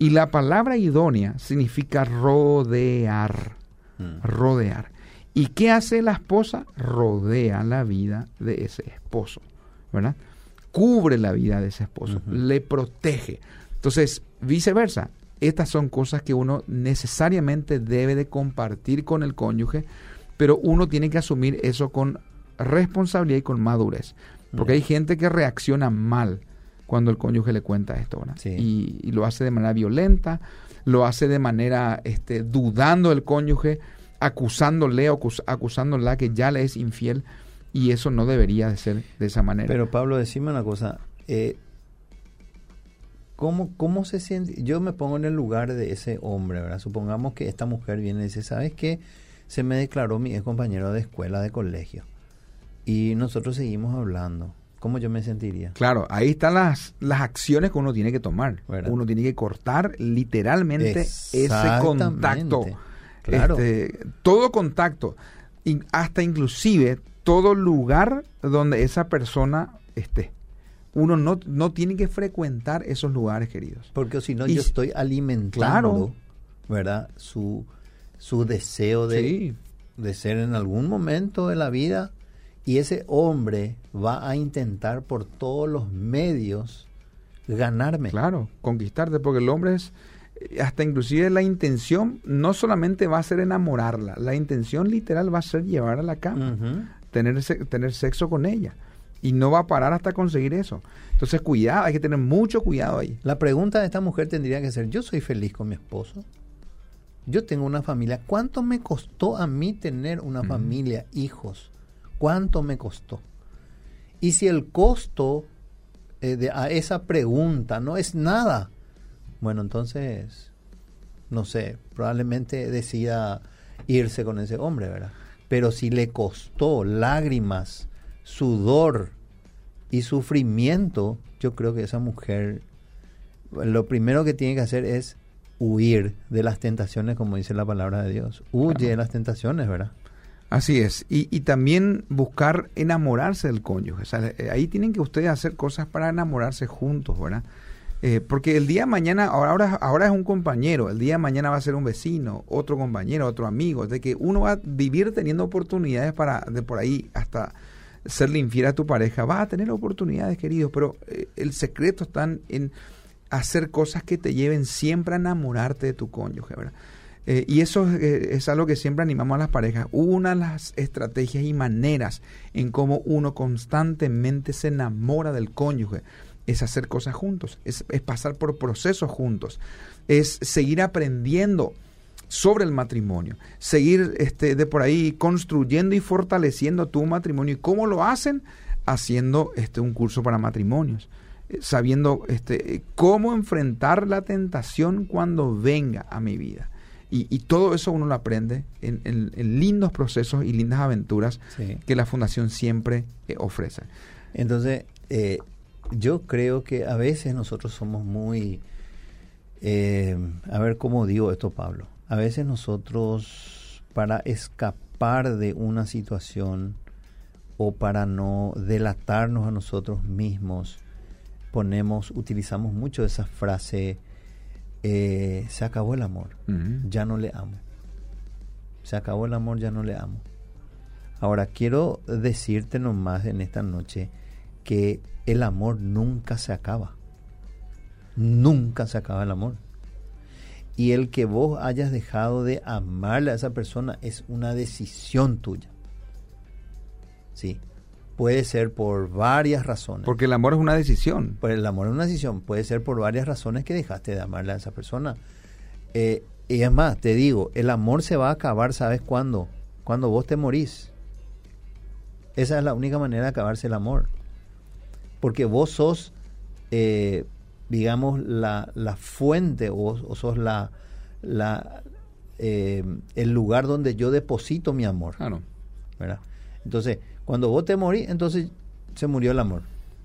Y la palabra idónea significa rodear, mm. rodear. ¿Y qué hace la esposa? Rodea la vida de ese esposo, ¿verdad? Cubre la vida de ese esposo, le protege. Entonces, viceversa, estas son cosas que uno necesariamente debe de compartir con el cónyuge, pero uno tiene que asumir eso con responsabilidad y con madurez. Porque hay gente que reacciona mal cuando el cónyuge le cuenta esto, Y, lo hace de manera violenta, lo hace de manera este, dudando del cónyuge, acusándole o acusándola que ya le es infiel, y eso no debería de ser de esa manera. Pero Pablo, decime una cosa, eh, ¿cómo, ¿cómo se siente? Yo me pongo en el lugar de ese hombre, ¿verdad? Supongamos que esta mujer viene y dice, ¿sabes qué? Se me declaró mi ex compañero de escuela, de colegio y nosotros seguimos hablando, ¿cómo yo me sentiría? Claro, ahí están las, las acciones que uno tiene que tomar. Uno tiene que cortar literalmente ese contacto. Claro. Este, todo contacto, hasta inclusive todo lugar donde esa persona esté. Uno no, no tiene que frecuentar esos lugares, queridos. Porque si no, yo estoy alimentando, ¿verdad? Su, su deseo de, de ser en algún momento de la vida y ese hombre va a intentar por todos los medios ganarme. Claro, conquistarte, porque el hombre es, hasta inclusive la intención no solamente va a ser enamorarla, la intención literal va a ser llevar a la cama, tener, tener sexo con ella. Y no va a parar hasta conseguir eso. Entonces, cuidado, hay que tener mucho cuidado ahí. La pregunta de esta mujer tendría que ser, ¿yo soy feliz con mi esposo? Yo tengo una familia. ¿Cuánto me costó a mí tener una familia, hijos? ¿Cuánto me costó? Y si el costo eh, de, a esa pregunta no es nada, bueno, entonces, no sé, probablemente decida irse con ese hombre, ¿verdad? Pero si le costó lágrimas, sudor y sufrimiento, yo creo que esa mujer lo primero que tiene que hacer es huir de las tentaciones, como dice la palabra de Dios. Huye de las tentaciones, ¿verdad? Así es, y, y, también buscar enamorarse del cónyuge. Eh, ahí tienen que ustedes hacer cosas para enamorarse juntos, ¿verdad? Eh, porque el día de mañana, ahora, ahora es un compañero, el día de mañana va a ser un vecino, otro compañero, otro amigo, de que uno va a vivir teniendo oportunidades para, de por ahí, hasta serle infiel a tu pareja, va a tener oportunidades, queridos, pero eh, el secreto está en hacer cosas que te lleven siempre a enamorarte de tu cónyuge, ¿verdad? Eh, y eso eh, es algo que siempre animamos a las parejas. Una de las estrategias y maneras en cómo uno constantemente se enamora del cónyuge es hacer cosas juntos, es, pasar por procesos juntos, es seguir aprendiendo sobre el matrimonio, seguir este, de por ahí construyendo y fortaleciendo tu matrimonio. ¿Y cómo lo hacen? Haciendo este, un curso para matrimonios. eh, sabiendo este, cómo enfrentar la tentación cuando venga a mi vida. Y, todo eso uno lo aprende en, lindos procesos y lindas aventuras que la Fundación siempre eh, ofrece. Entonces, eh, yo creo que a veces nosotros somos muy... a ver cómo digo esto, Pablo. A veces nosotros, para escapar de una situación o para no delatarnos a nosotros mismos, ponemos, utilizamos mucho esa frase, eh, se acabó el amor, ya no le amo. Se acabó el amor, ya no le amo. Ahora, quiero decirte nomás en esta noche que el amor nunca se acaba. Nunca se acaba el amor. Y el que vos hayas dejado de amarle a esa persona es una decisión tuya. Sí puede ser por varias razones. Porque el amor es una decisión. Pues el amor es una decisión. Puede ser por varias razones que dejaste de amarle a esa persona. Eh, y es más, te digo, el amor se va a acabar, ¿sabes cuándo? Cuando vos te morís. Esa es la única manera de acabarse el amor. Porque vos sos, eh, digamos, la, la fuente o, sos la, la eh, el lugar donde yo deposito mi amor. Claro. ¿verdad? Entonces, cuando vos te morís, entonces se murió el amor.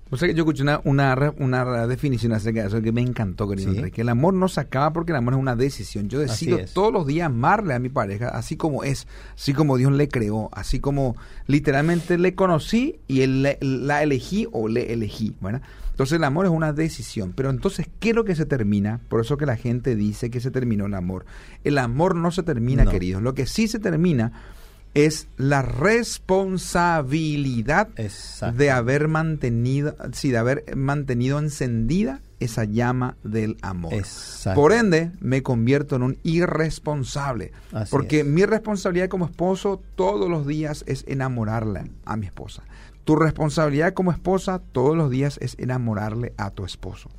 O sea, yo escuché una, una, una definición acerca de eso que me encantó, querido que el amor no se acaba porque el amor es una decisión. Yo decido todos los días amarle a mi pareja así como es, así como Dios le creó, así como literalmente le conocí y él, la elegí o le elegí. Bueno, entonces el amor es una decisión. Pero entonces, ¿qué es lo que se termina? Por eso que la gente dice que se terminó el amor. El amor no se termina, queridos. Lo que sí se termina es la responsabilidad de haber mantenido, sí, de haber mantenido encendida esa llama del amor. Por ende, me convierto en un irresponsable. porque mi responsabilidad como esposo todos los días es enamorarle a mi esposa. Tu responsabilidad como esposa todos los días es enamorarle a tu esposo.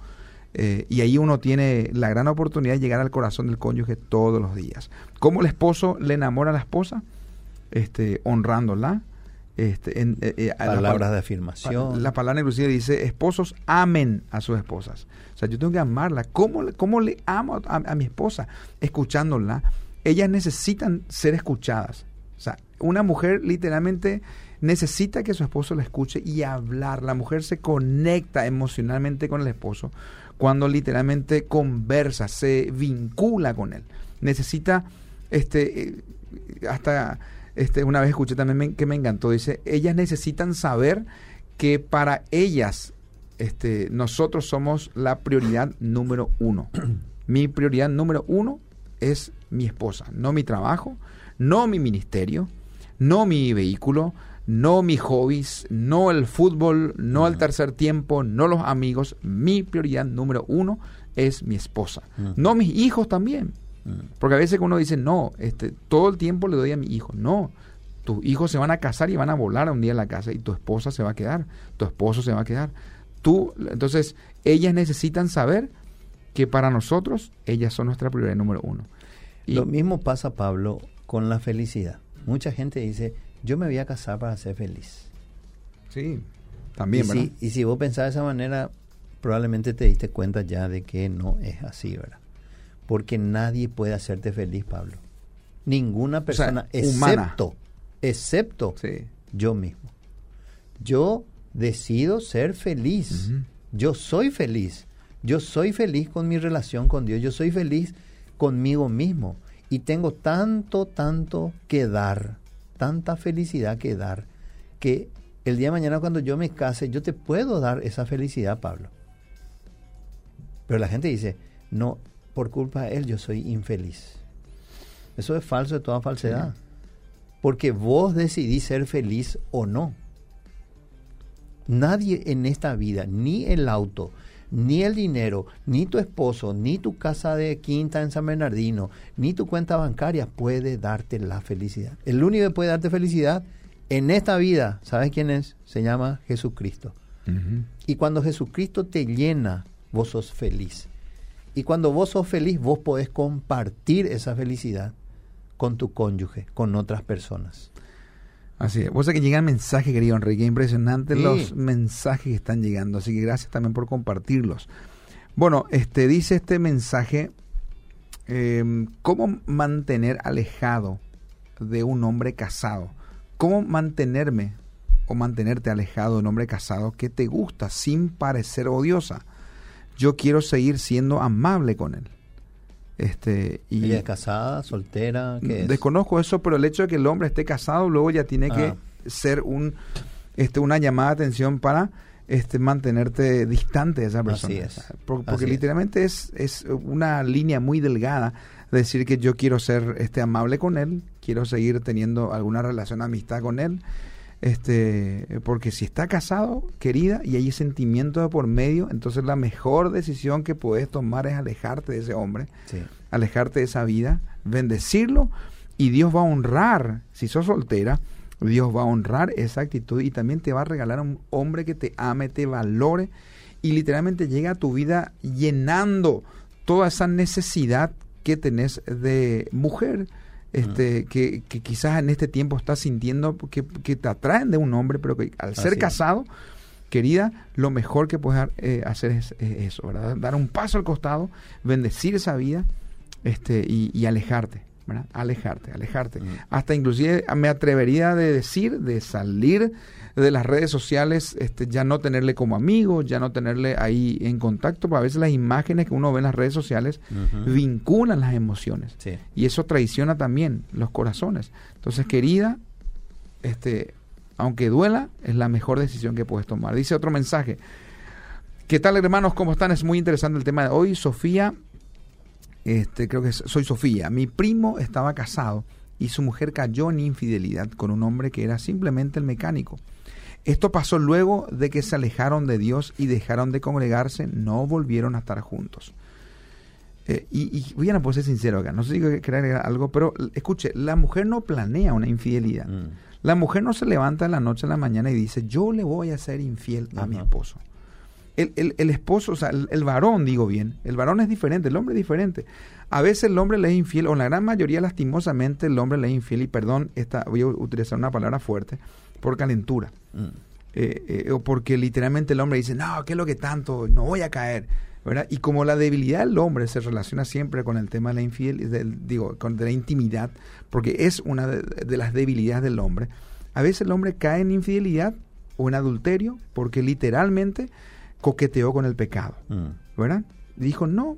Eh, y ahí uno tiene la gran oportunidad de llegar al corazón del cónyuge todos los días. ¿Cómo el esposo le enamora a la esposa? Este, honrándola. Este, en, eh, eh, Palabras de afirmación. La palabra inclusive dice, esposos amen a sus esposas. O sea, yo tengo que amarla. ¿Cómo, cómo le amo a, mi esposa? Escuchándola. Ellas necesitan ser escuchadas. O sea, una mujer literalmente necesita que su esposo la escuche y hablar. La mujer se conecta emocionalmente con el esposo cuando literalmente conversa, se vincula con él. Necesita, este, eh, hasta este, una vez escuché también que me encantó, dice, ellas necesitan saber que para ellas este, nosotros somos la prioridad número uno. mi prioridad número uno es mi esposa, no mi trabajo, no mi ministerio, no mi vehículo, no mis hobbies, no el fútbol, no el tercer tiempo, no los amigos. Mi prioridad número uno es mi esposa. No mis hijos también. Porque a veces uno dice, no, este, todo el tiempo le doy a mi hijo. No, tus hijos se van a casar y van a volar un día en la casa y tu esposa se va a quedar, tu esposo se va a quedar. Tú, entonces, ellas necesitan saber que para nosotros ellas son nuestra prioridad número uno. Y Lo mismo pasa, Pablo, con la felicidad. Mucha gente dice, yo me voy a casar para ser feliz. Sí, también, y Si, y si vos pensás de esa manera, probablemente te diste cuenta ya de que no es así, ¿verdad? Porque nadie puede hacerte feliz, Pablo. Ninguna persona, excepto, excepto yo mismo. Yo decido ser feliz. Yo soy feliz. Yo soy feliz con mi relación con Dios. Yo soy feliz conmigo mismo. Y tengo tanto, tanto que dar, tanta felicidad que dar, que el día de mañana cuando yo me case, yo te puedo dar esa felicidad, Pablo. Pero la gente dice, no, por culpa de él yo soy infeliz. Eso es falso de toda falsedad. Porque vos decidís ser feliz o no. Nadie en esta vida, ni el auto, ni el dinero, ni tu esposo, ni tu casa de quinta en San Bernardino, ni tu cuenta bancaria puede darte la felicidad. El único que puede darte felicidad en esta vida, ¿sabes quién es? Se llama Jesucristo. Y cuando Jesucristo te llena, vos sos feliz. Y cuando vos sos feliz, vos podés compartir esa felicidad con tu cónyuge, con otras personas. Así es. Vos sabés que llegan mensajes, querido Enrique, impresionante Sí. los mensajes que están llegando, así que gracias también por compartirlos. Bueno, este dice este mensaje, eh, ¿cómo mantener alejado de un hombre casado? ¿Cómo mantenerme o mantenerte alejado de un hombre casado que te gusta sin parecer odiosa? Yo quiero seguir siendo amable con él. Este, y ¿Ella es casada, soltera? ¿Qué es? Desconozco eso, pero el hecho de que el hombre esté casado luego ya tiene que Ah. ser un este una llamada de atención para este mantenerte distante de esa persona. Así es. Porque Así es. literalmente es. es una línea muy delgada decir que yo quiero ser este amable con él, quiero seguir teniendo alguna relación de amistad con él. Este, porque si está casado, querida, y hay sentimientos de por medio, entonces la mejor decisión que puedes tomar es alejarte de ese hombre Sí. alejarte de esa vida, bendecirlo y Dios va a honrar, si sos soltera, Dios va a honrar esa actitud y también te va a regalar un hombre que te ame, te valore y literalmente llega a tu vida llenando toda esa necesidad que tenés de mujer. Este, que, que quizás en este tiempo estás sintiendo que, que te atraen de un hombre, pero que al ser Así es. casado, querida, lo mejor que puedes eh, hacer es, es eso, ¿verdad? Dar un paso al costado, bendecir esa vida este, y, y alejarte, ¿verdad? Alejarte, alejarte. Hasta inclusive me atrevería de decir, de salir de las redes sociales, este, ya no tenerle como amigo, ya no tenerle ahí en contacto, porque a veces las imágenes que uno ve en las redes sociales vinculan las emociones. Sí. Y eso traiciona también los corazones. Entonces, querida, este, aunque duela, es la mejor decisión que puedes tomar. Dice otro mensaje. ¿Qué tal, hermanos? ¿Cómo están? Es muy interesante el tema de hoy. Sofía, este, creo que soy Sofía. Mi primo estaba casado y su mujer cayó en infidelidad con un hombre que era simplemente el mecánico. Esto pasó luego de que se alejaron de Dios y dejaron de congregarse, no volvieron a estar juntos. Eh, y, y voy a no ser sincero acá, no sé si agregar algo, pero escuche, la mujer no planea una infidelidad. Mm. La mujer no se levanta en la noche a la mañana y dice, yo le voy a ser infiel a mi esposo. El, el- el esposo, o sea, el, el varón, digo bien, el varón es diferente, el hombre es diferente. A veces el hombre le es infiel, o en la gran mayoría, lastimosamente, el hombre le es infiel, y perdón, esta, voy a utilizar una palabra fuerte, por calentura. Mm. Eh, eh, o porque literalmente el hombre dice, no, ¿qué es lo que tanto? No voy a caer. ¿verdad? Y como la debilidad del hombre se relaciona siempre con el tema de la infiel, del- digo, con de la intimidad, porque es una de, de las debilidades del hombre, a veces el hombre cae en infidelidad o en adulterio porque literalmente coqueteó con el pecado. Mm. ¿verdad? Dijo, no,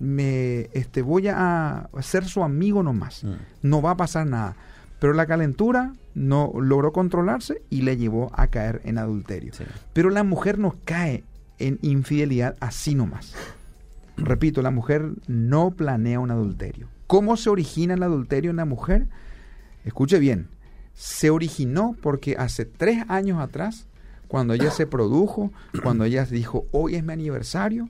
me este, voy a ser su amigo nomás, Mm. no va a pasar nada. Pero la calentura no logró controlarse y le llevó a caer en adulterio. Sí. Pero la mujer no cae en infidelidad así nomás. Repito, la mujer no planea un adulterio. ¿Cómo se origina el adulterio en la mujer? Escuche bien, se originó porque hace tres años atrás, cuando ella se produjo, cuando ella dijo, hoy es mi aniversario,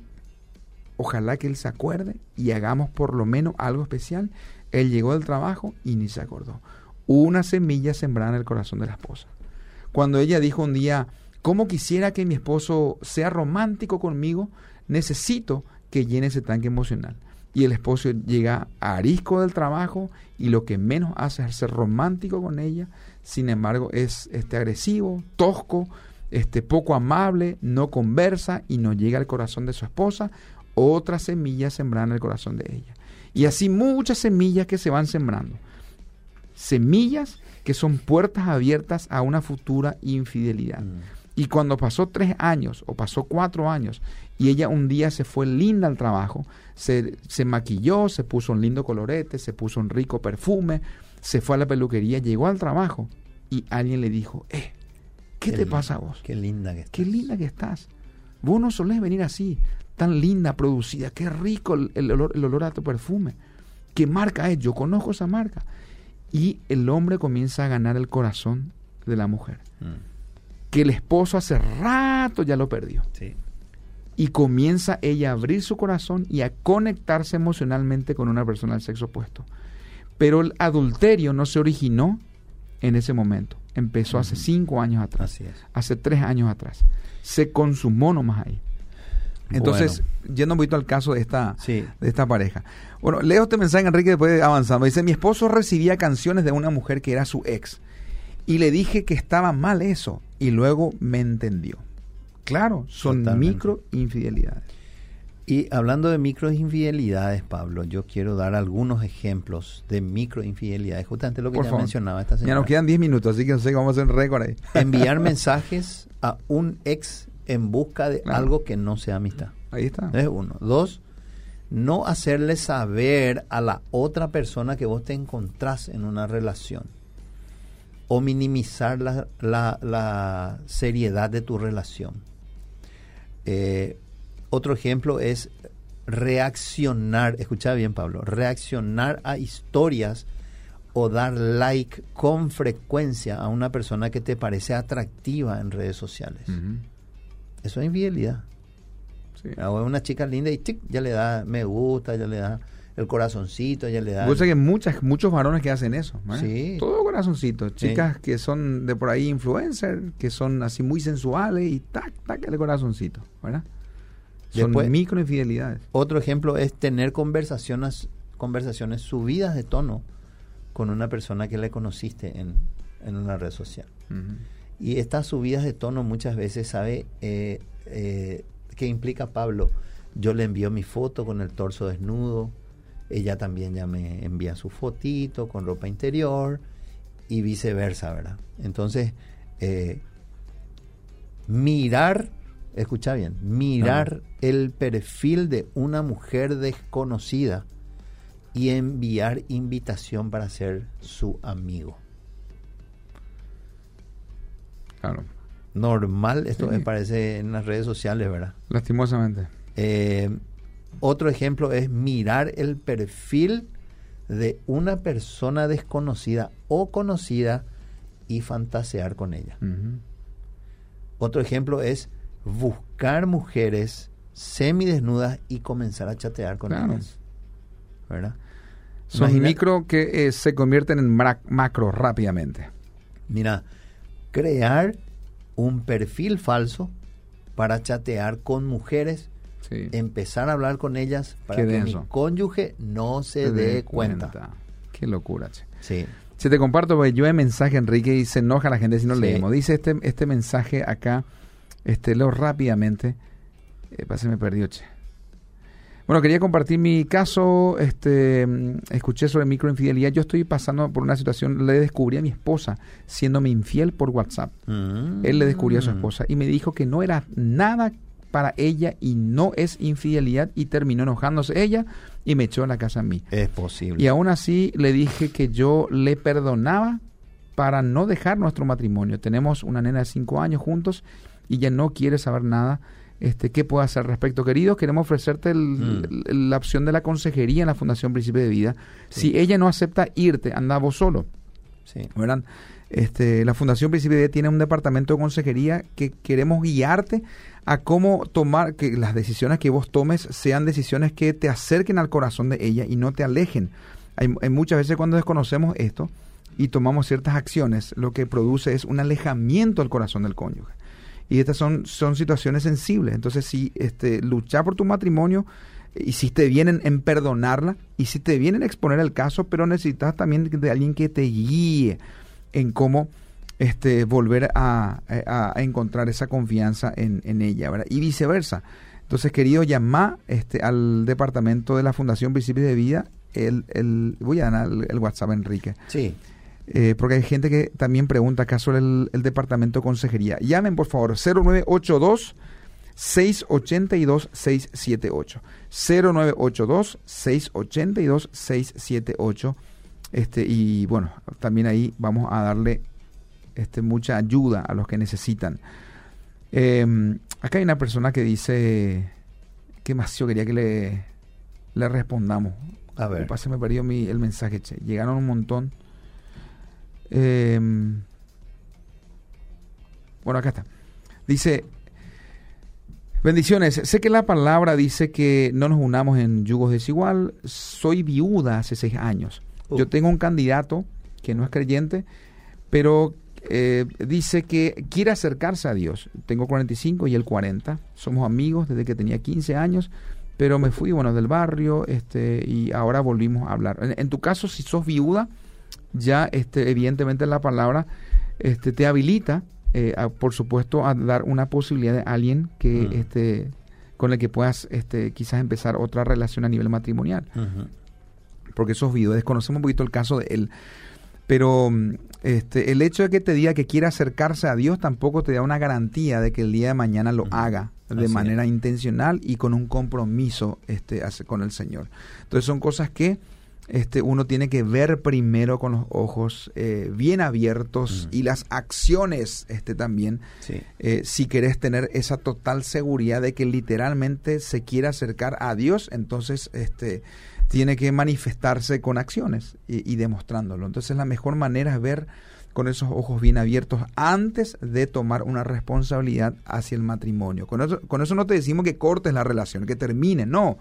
ojalá que él se acuerde y hagamos por lo menos algo especial, él llegó del trabajo y ni se acordó. Una semilla sembrada en el corazón de la esposa. Cuando ella dijo un día, ¿cómo quisiera que mi esposo sea romántico conmigo? Necesito que llene ese tanque emocional. Y el esposo llega a arisco del trabajo y lo que menos hace es ser romántico con ella. Sin embargo, es este, agresivo, tosco, este, poco amable, no conversa y no llega al corazón de su esposa. Otra semilla sembrada en el corazón de ella. Y así muchas semillas que se van sembrando semillas que son puertas abiertas a una futura infidelidad. Mm. Y cuando pasó tres años o pasó cuatro años y ella un día se fue linda al trabajo, se, se maquilló, se puso un lindo colorete, se puso un rico perfume, se fue a la peluquería, llegó al trabajo y alguien le dijo, eh, ¿qué, te pasa a vos? Qué linda que estás. Qué linda que estás. Vos no solés venir así, tan linda, producida, qué rico el, el olor, el olor a tu perfume. ¿Qué marca es? Yo conozco esa marca. Y el hombre comienza a ganar el corazón de la mujer. Mm. Que el esposo hace rato ya lo perdió. Sí. Y comienza ella a abrir su corazón y a conectarse emocionalmente con una persona del sexo opuesto. Pero el adulterio no se originó en ese momento. Empezó hace cinco años atrás Así es. hace tres años atrás. Se consumó nomás ahí. Entonces, yendo un poquito al caso de esta, Sí. de esta pareja. Bueno, leo este mensaje, Enrique, después avanzando. Dice, mi esposo recibía canciones de una mujer que era su ex Y le dije que estaba mal eso y luego me entendió. Claro, son Totalmente. micro infidelidades. Y hablando de microinfidelidades, Pablo, yo quiero dar algunos ejemplos de microinfidelidades, justamente lo que Por ya favor. mencionaba esta Ya señora. nos quedan 10 minutos, así que no sé, vamos a hacer un récord ahí. Enviar mensajes a un ex en busca de Claro. algo que no sea amistad. Ahí está. Es uno. Dos, no hacerle saber a la otra persona que vos te encontrás en una relación. O minimizar la, la- la seriedad de tu relación. Eh, otro ejemplo es reaccionar, escucha bien Pablo, reaccionar a historias o dar like con frecuencia a una persona que te parece atractiva en redes sociales. Eso es infidelidad. Sí. Es una chica linda y tic, ya le da me gusta, ya le da el corazoncito, ya le da... Que muchas, muchos varones que hacen eso. ¿eh? Sí. Todo corazoncito. Sí. Chicas que son de por ahí influencers, que son así muy sensuales y tac, tac, el corazoncito. ¿Verdad? Son Después- micro infidelidades. Otro ejemplo es tener conversaciones, conversaciones subidas de tono con una persona que le conociste en, en una red social. Y estas subidas de tono muchas veces, ¿sabe eh, eh, qué implica Pablo? Yo le envío mi foto con el torso desnudo, ella también ya me envía su fotito con ropa interior y viceversa, ¿verdad? Entonces, eh, mirar, escucha bien, mirar el perfil de una mujer desconocida y enviar invitación para ser su amigo. Claro. Normal, esto Sí. me parece en las redes sociales, ¿verdad? Lastimosamente. Eh, otro ejemplo es mirar el perfil de una persona desconocida o conocida y fantasear con ella. Otro ejemplo es buscar mujeres semidesnudas y comenzar a chatear con Claro. ellas. ¿Verdad? Son Imagina- micro que eh, se convierten en macro rápidamente. Mira, crear un perfil falso para chatear con mujeres, Sí. empezar a hablar con ellas para que mi cónyuge no se, Se dé dé cuenta. Qué locura, che. Sí. Si te comparto, porque yo el mensaje, Enrique, y se enoja la gente si no Sí. leemos. Dice este, este mensaje acá, este, leo rápidamente. Eh, que me perdió, che. Bueno, quería compartir mi caso. Este, escuché sobre microinfidelidad. Yo estoy pasando por una situación. Le descubrí a mi esposa siéndome infiel por WhatsApp. Mm. Él le descubrió a su esposa y me dijo que no era nada para ella y no es infidelidad y terminó enojándose ella y me echó a la casa a mí. Es posible. Y aún así le dije que yo le perdonaba para no dejar nuestro matrimonio. Tenemos una nena de cinco años juntos y ella no quiere saber nada. Este, ¿Qué puedo hacer al respecto? Queridos, queremos ofrecerte el- Mm. el- la opción de la consejería en la Fundación Príncipe de Vida. Si ella no acepta irte, anda vos solo. Sí. ¿verdad? Este, la Fundación Príncipe de Vida tiene un departamento de consejería que queremos guiarte a cómo tomar, que las decisiones que vos tomes sean decisiones que te acerquen al corazón de ella y no te alejen. Hay, hay muchas veces cuando desconocemos esto y tomamos ciertas acciones, lo que produce es un alejamiento al corazón del cónyuge. Y estas son, son situaciones sensibles. Entonces, si este, luchar por tu matrimonio, hiciste bien en, en perdonarla, hiciste bien en exponer el caso, pero necesitas también de alguien que te guíe en cómo este, volver a, a- encontrar esa confianza en, en ella, ¿verdad? Y viceversa. Entonces, querido, llama este, al departamento de la Fundación Principios de Vida. El, el, voy a dar el WhatsApp, Enrique. Sí. Eh, porque hay gente que también pregunta acá sobre el, el departamento de consejería. Llamen, por favor, 0982 682 678. 0982 682 678. Este, y bueno, también ahí vamos a darle este, mucha ayuda a los que necesitan. Eh, acá hay una persona que dice, ¿qué más yo quería que le, le respondamos? A ver. Opa, se me perdió mi, el mensaje, che. Llegaron un montón. Eh, bueno, acá está. Dice, bendiciones. Sé que la palabra dice que no nos unamos en yugos desigual. Soy viuda hace seis años. Uh. Yo tengo un candidato que no es creyente, pero eh, dice que quiere acercarse a Dios. Tengo 45 y él 40. Somos amigos desde que tenía 15 años, pero me fui, bueno, del barrio este, y ahora volvimos a hablar. En, en tu caso, si sos viuda, ya este, evidentemente la palabra este, te habilita, eh, por supuesto, a dar una posibilidad de alguien que, este, con el que puedas este, quizás empezar otra relación a nivel matrimonial. Porque esos videos, desconocemos un poquito el caso de él. Pero este, el hecho de que te diga que quiere acercarse a Dios tampoco te da una garantía de que el día de mañana lo haga de manera intencional y con un compromiso este, con el Señor. Entonces son cosas que este, uno tiene que ver primero con los ojos eh, bien abiertos y las acciones este, también, eh, si querés tener esa total seguridad de que literalmente se quiere acercar a Dios, entonces este, tiene que manifestarse con acciones y, demostrándolo. Entonces la mejor manera es ver con esos ojos bien abiertos antes de tomar una responsabilidad hacia el matrimonio. Con eso, con eso no te decimos que cortes la relación, que termine, no,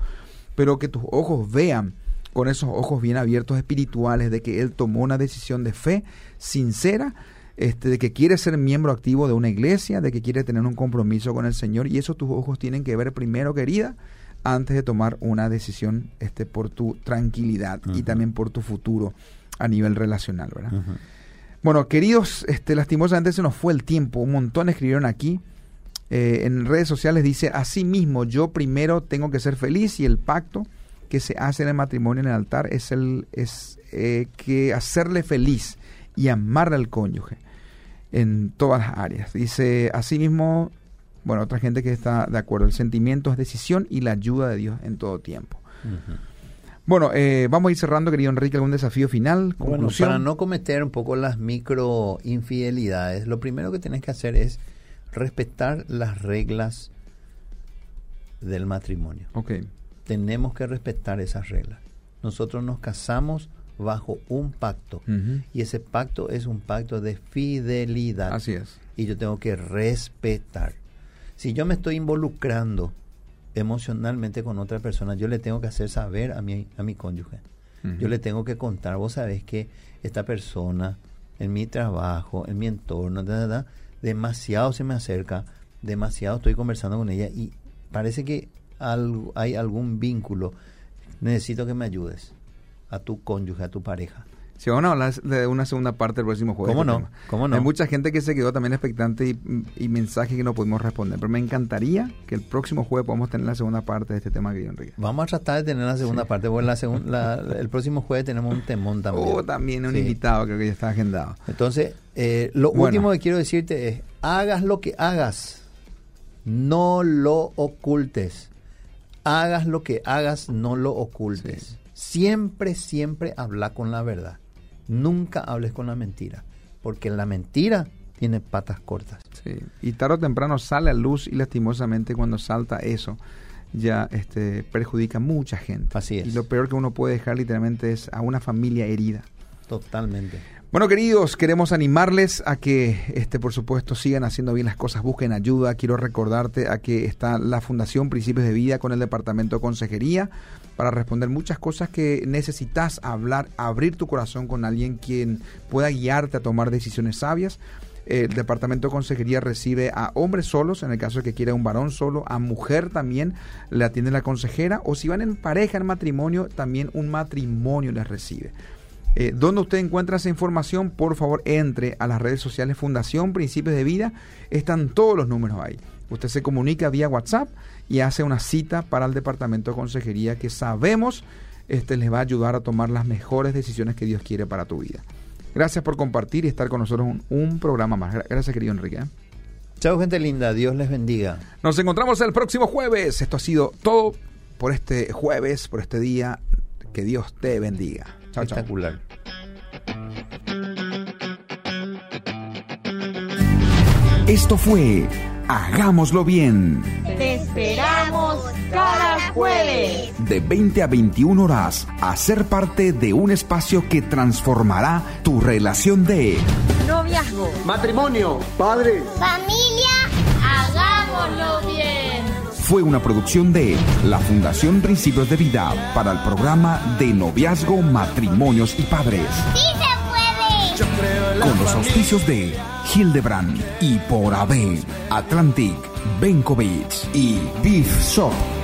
pero que tus ojos vean con esos ojos bien abiertos espirituales de que él tomó una decisión de fe sincera, este, de que quiere ser miembro activo de una iglesia, de que quiere tener un compromiso con el Señor y eso tus ojos tienen que ver primero, querida, antes de tomar una decisión este, por tu tranquilidad y también por tu futuro a nivel relacional, ¿verdad? Bueno, queridos, este, lastimosamente se nos fue el tiempo, un montón escribieron aquí. Eh, en redes sociales dice, así mismo, yo primero tengo que ser feliz y el pacto que se hace en el matrimonio en el altar es el es eh, que hacerle feliz y amarle al cónyuge en todas las áreas. Dice asimismo, bueno, otra gente que está de acuerdo, el sentimiento es decisión y la ayuda de Dios en todo tiempo. Bueno, eh, vamos a ir cerrando, querido Enrique, algún desafío final. Bueno, para no cometer un poco las micro infidelidades, lo primero que tienes que hacer es respetar las reglas del matrimonio. Okay tenemos que respetar esas reglas. Nosotros nos casamos bajo un pacto y ese pacto es un pacto de fidelidad. Así es. Y yo tengo que respetar. Si yo me estoy involucrando emocionalmente con otra persona, yo le tengo que hacer saber a mi, a mi cónyuge. Yo le tengo que contar, vos sabés que esta persona en mi trabajo, en mi entorno, demasiado se me acerca, demasiado estoy conversando con ella y parece que hay algún vínculo, necesito que me ayudes a tu cónyuge, a tu pareja. Si vamos a hablar de una segunda parte del próximo jueves. ¿Cómo no? ¿Cómo no? Hay mucha gente que se quedó también expectante y, y mensajes que no pudimos responder. Pero me encantaría que el próximo jueves podamos tener la segunda parte de este tema, Guillermo Enrique. Vamos a tratar de tener la segunda parte, porque la, el próximo jueves tenemos un temón también. Oh, también un invitado, creo que ya está agendado. Entonces, eh, lo último que quiero decirte es, hagas lo que hagas, no lo ocultes hagas lo que hagas, no lo ocultes. Siempre, siempre habla con la verdad. Nunca hables con la mentira, porque la mentira tiene patas cortas. Sí. Y tarde o temprano sale a luz y lastimosamente cuando salta eso ya este, perjudica a mucha gente. Así es. Y lo peor que uno puede dejar literalmente es a una familia herida. Totalmente. Bueno, queridos, queremos animarles a que, este, por supuesto, sigan haciendo bien las cosas, busquen ayuda. Quiero recordarte a que está la Fundación Principios de Vida con el Departamento de Consejería para responder muchas cosas que necesitas hablar, abrir tu corazón con alguien quien pueda guiarte a tomar decisiones sabias. El Departamento de Consejería recibe a hombres solos, en el caso de que quiera un varón solo, a mujer también le atiende la consejera, o si van en pareja, en matrimonio, también un matrimonio les recibe. Eh, ¿Dónde usted encuentra esa información? Por favor, entre a las redes sociales Fundación Principios de Vida. Están todos los números ahí. Usted se comunica vía WhatsApp y hace una cita para el Departamento de Consejería que sabemos este, les va a ayudar a tomar las mejores decisiones que Dios quiere para tu vida. Gracias por compartir y estar con nosotros un, un programa más. Gracias, querido Enrique. ¿eh? Chao, gente linda. Dios les bendiga. Nos encontramos el próximo jueves. Esto ha sido todo por este jueves, por este día. Que Dios te bendiga. Espectacular. Esto fue Hagámoslo bien. Te esperamos cada jueves. De 20 a 21 horas a ser parte de un espacio que transformará tu relación de noviazgo, matrimonio, padres, familia. Hagámoslo bien fue una producción de la Fundación Principios de Vida para el programa de noviazgo, matrimonios y padres. ¡Sí se puede! Con los auspicios de Hildebrand y por AB, Atlantic, Benkovic y Beef Shop.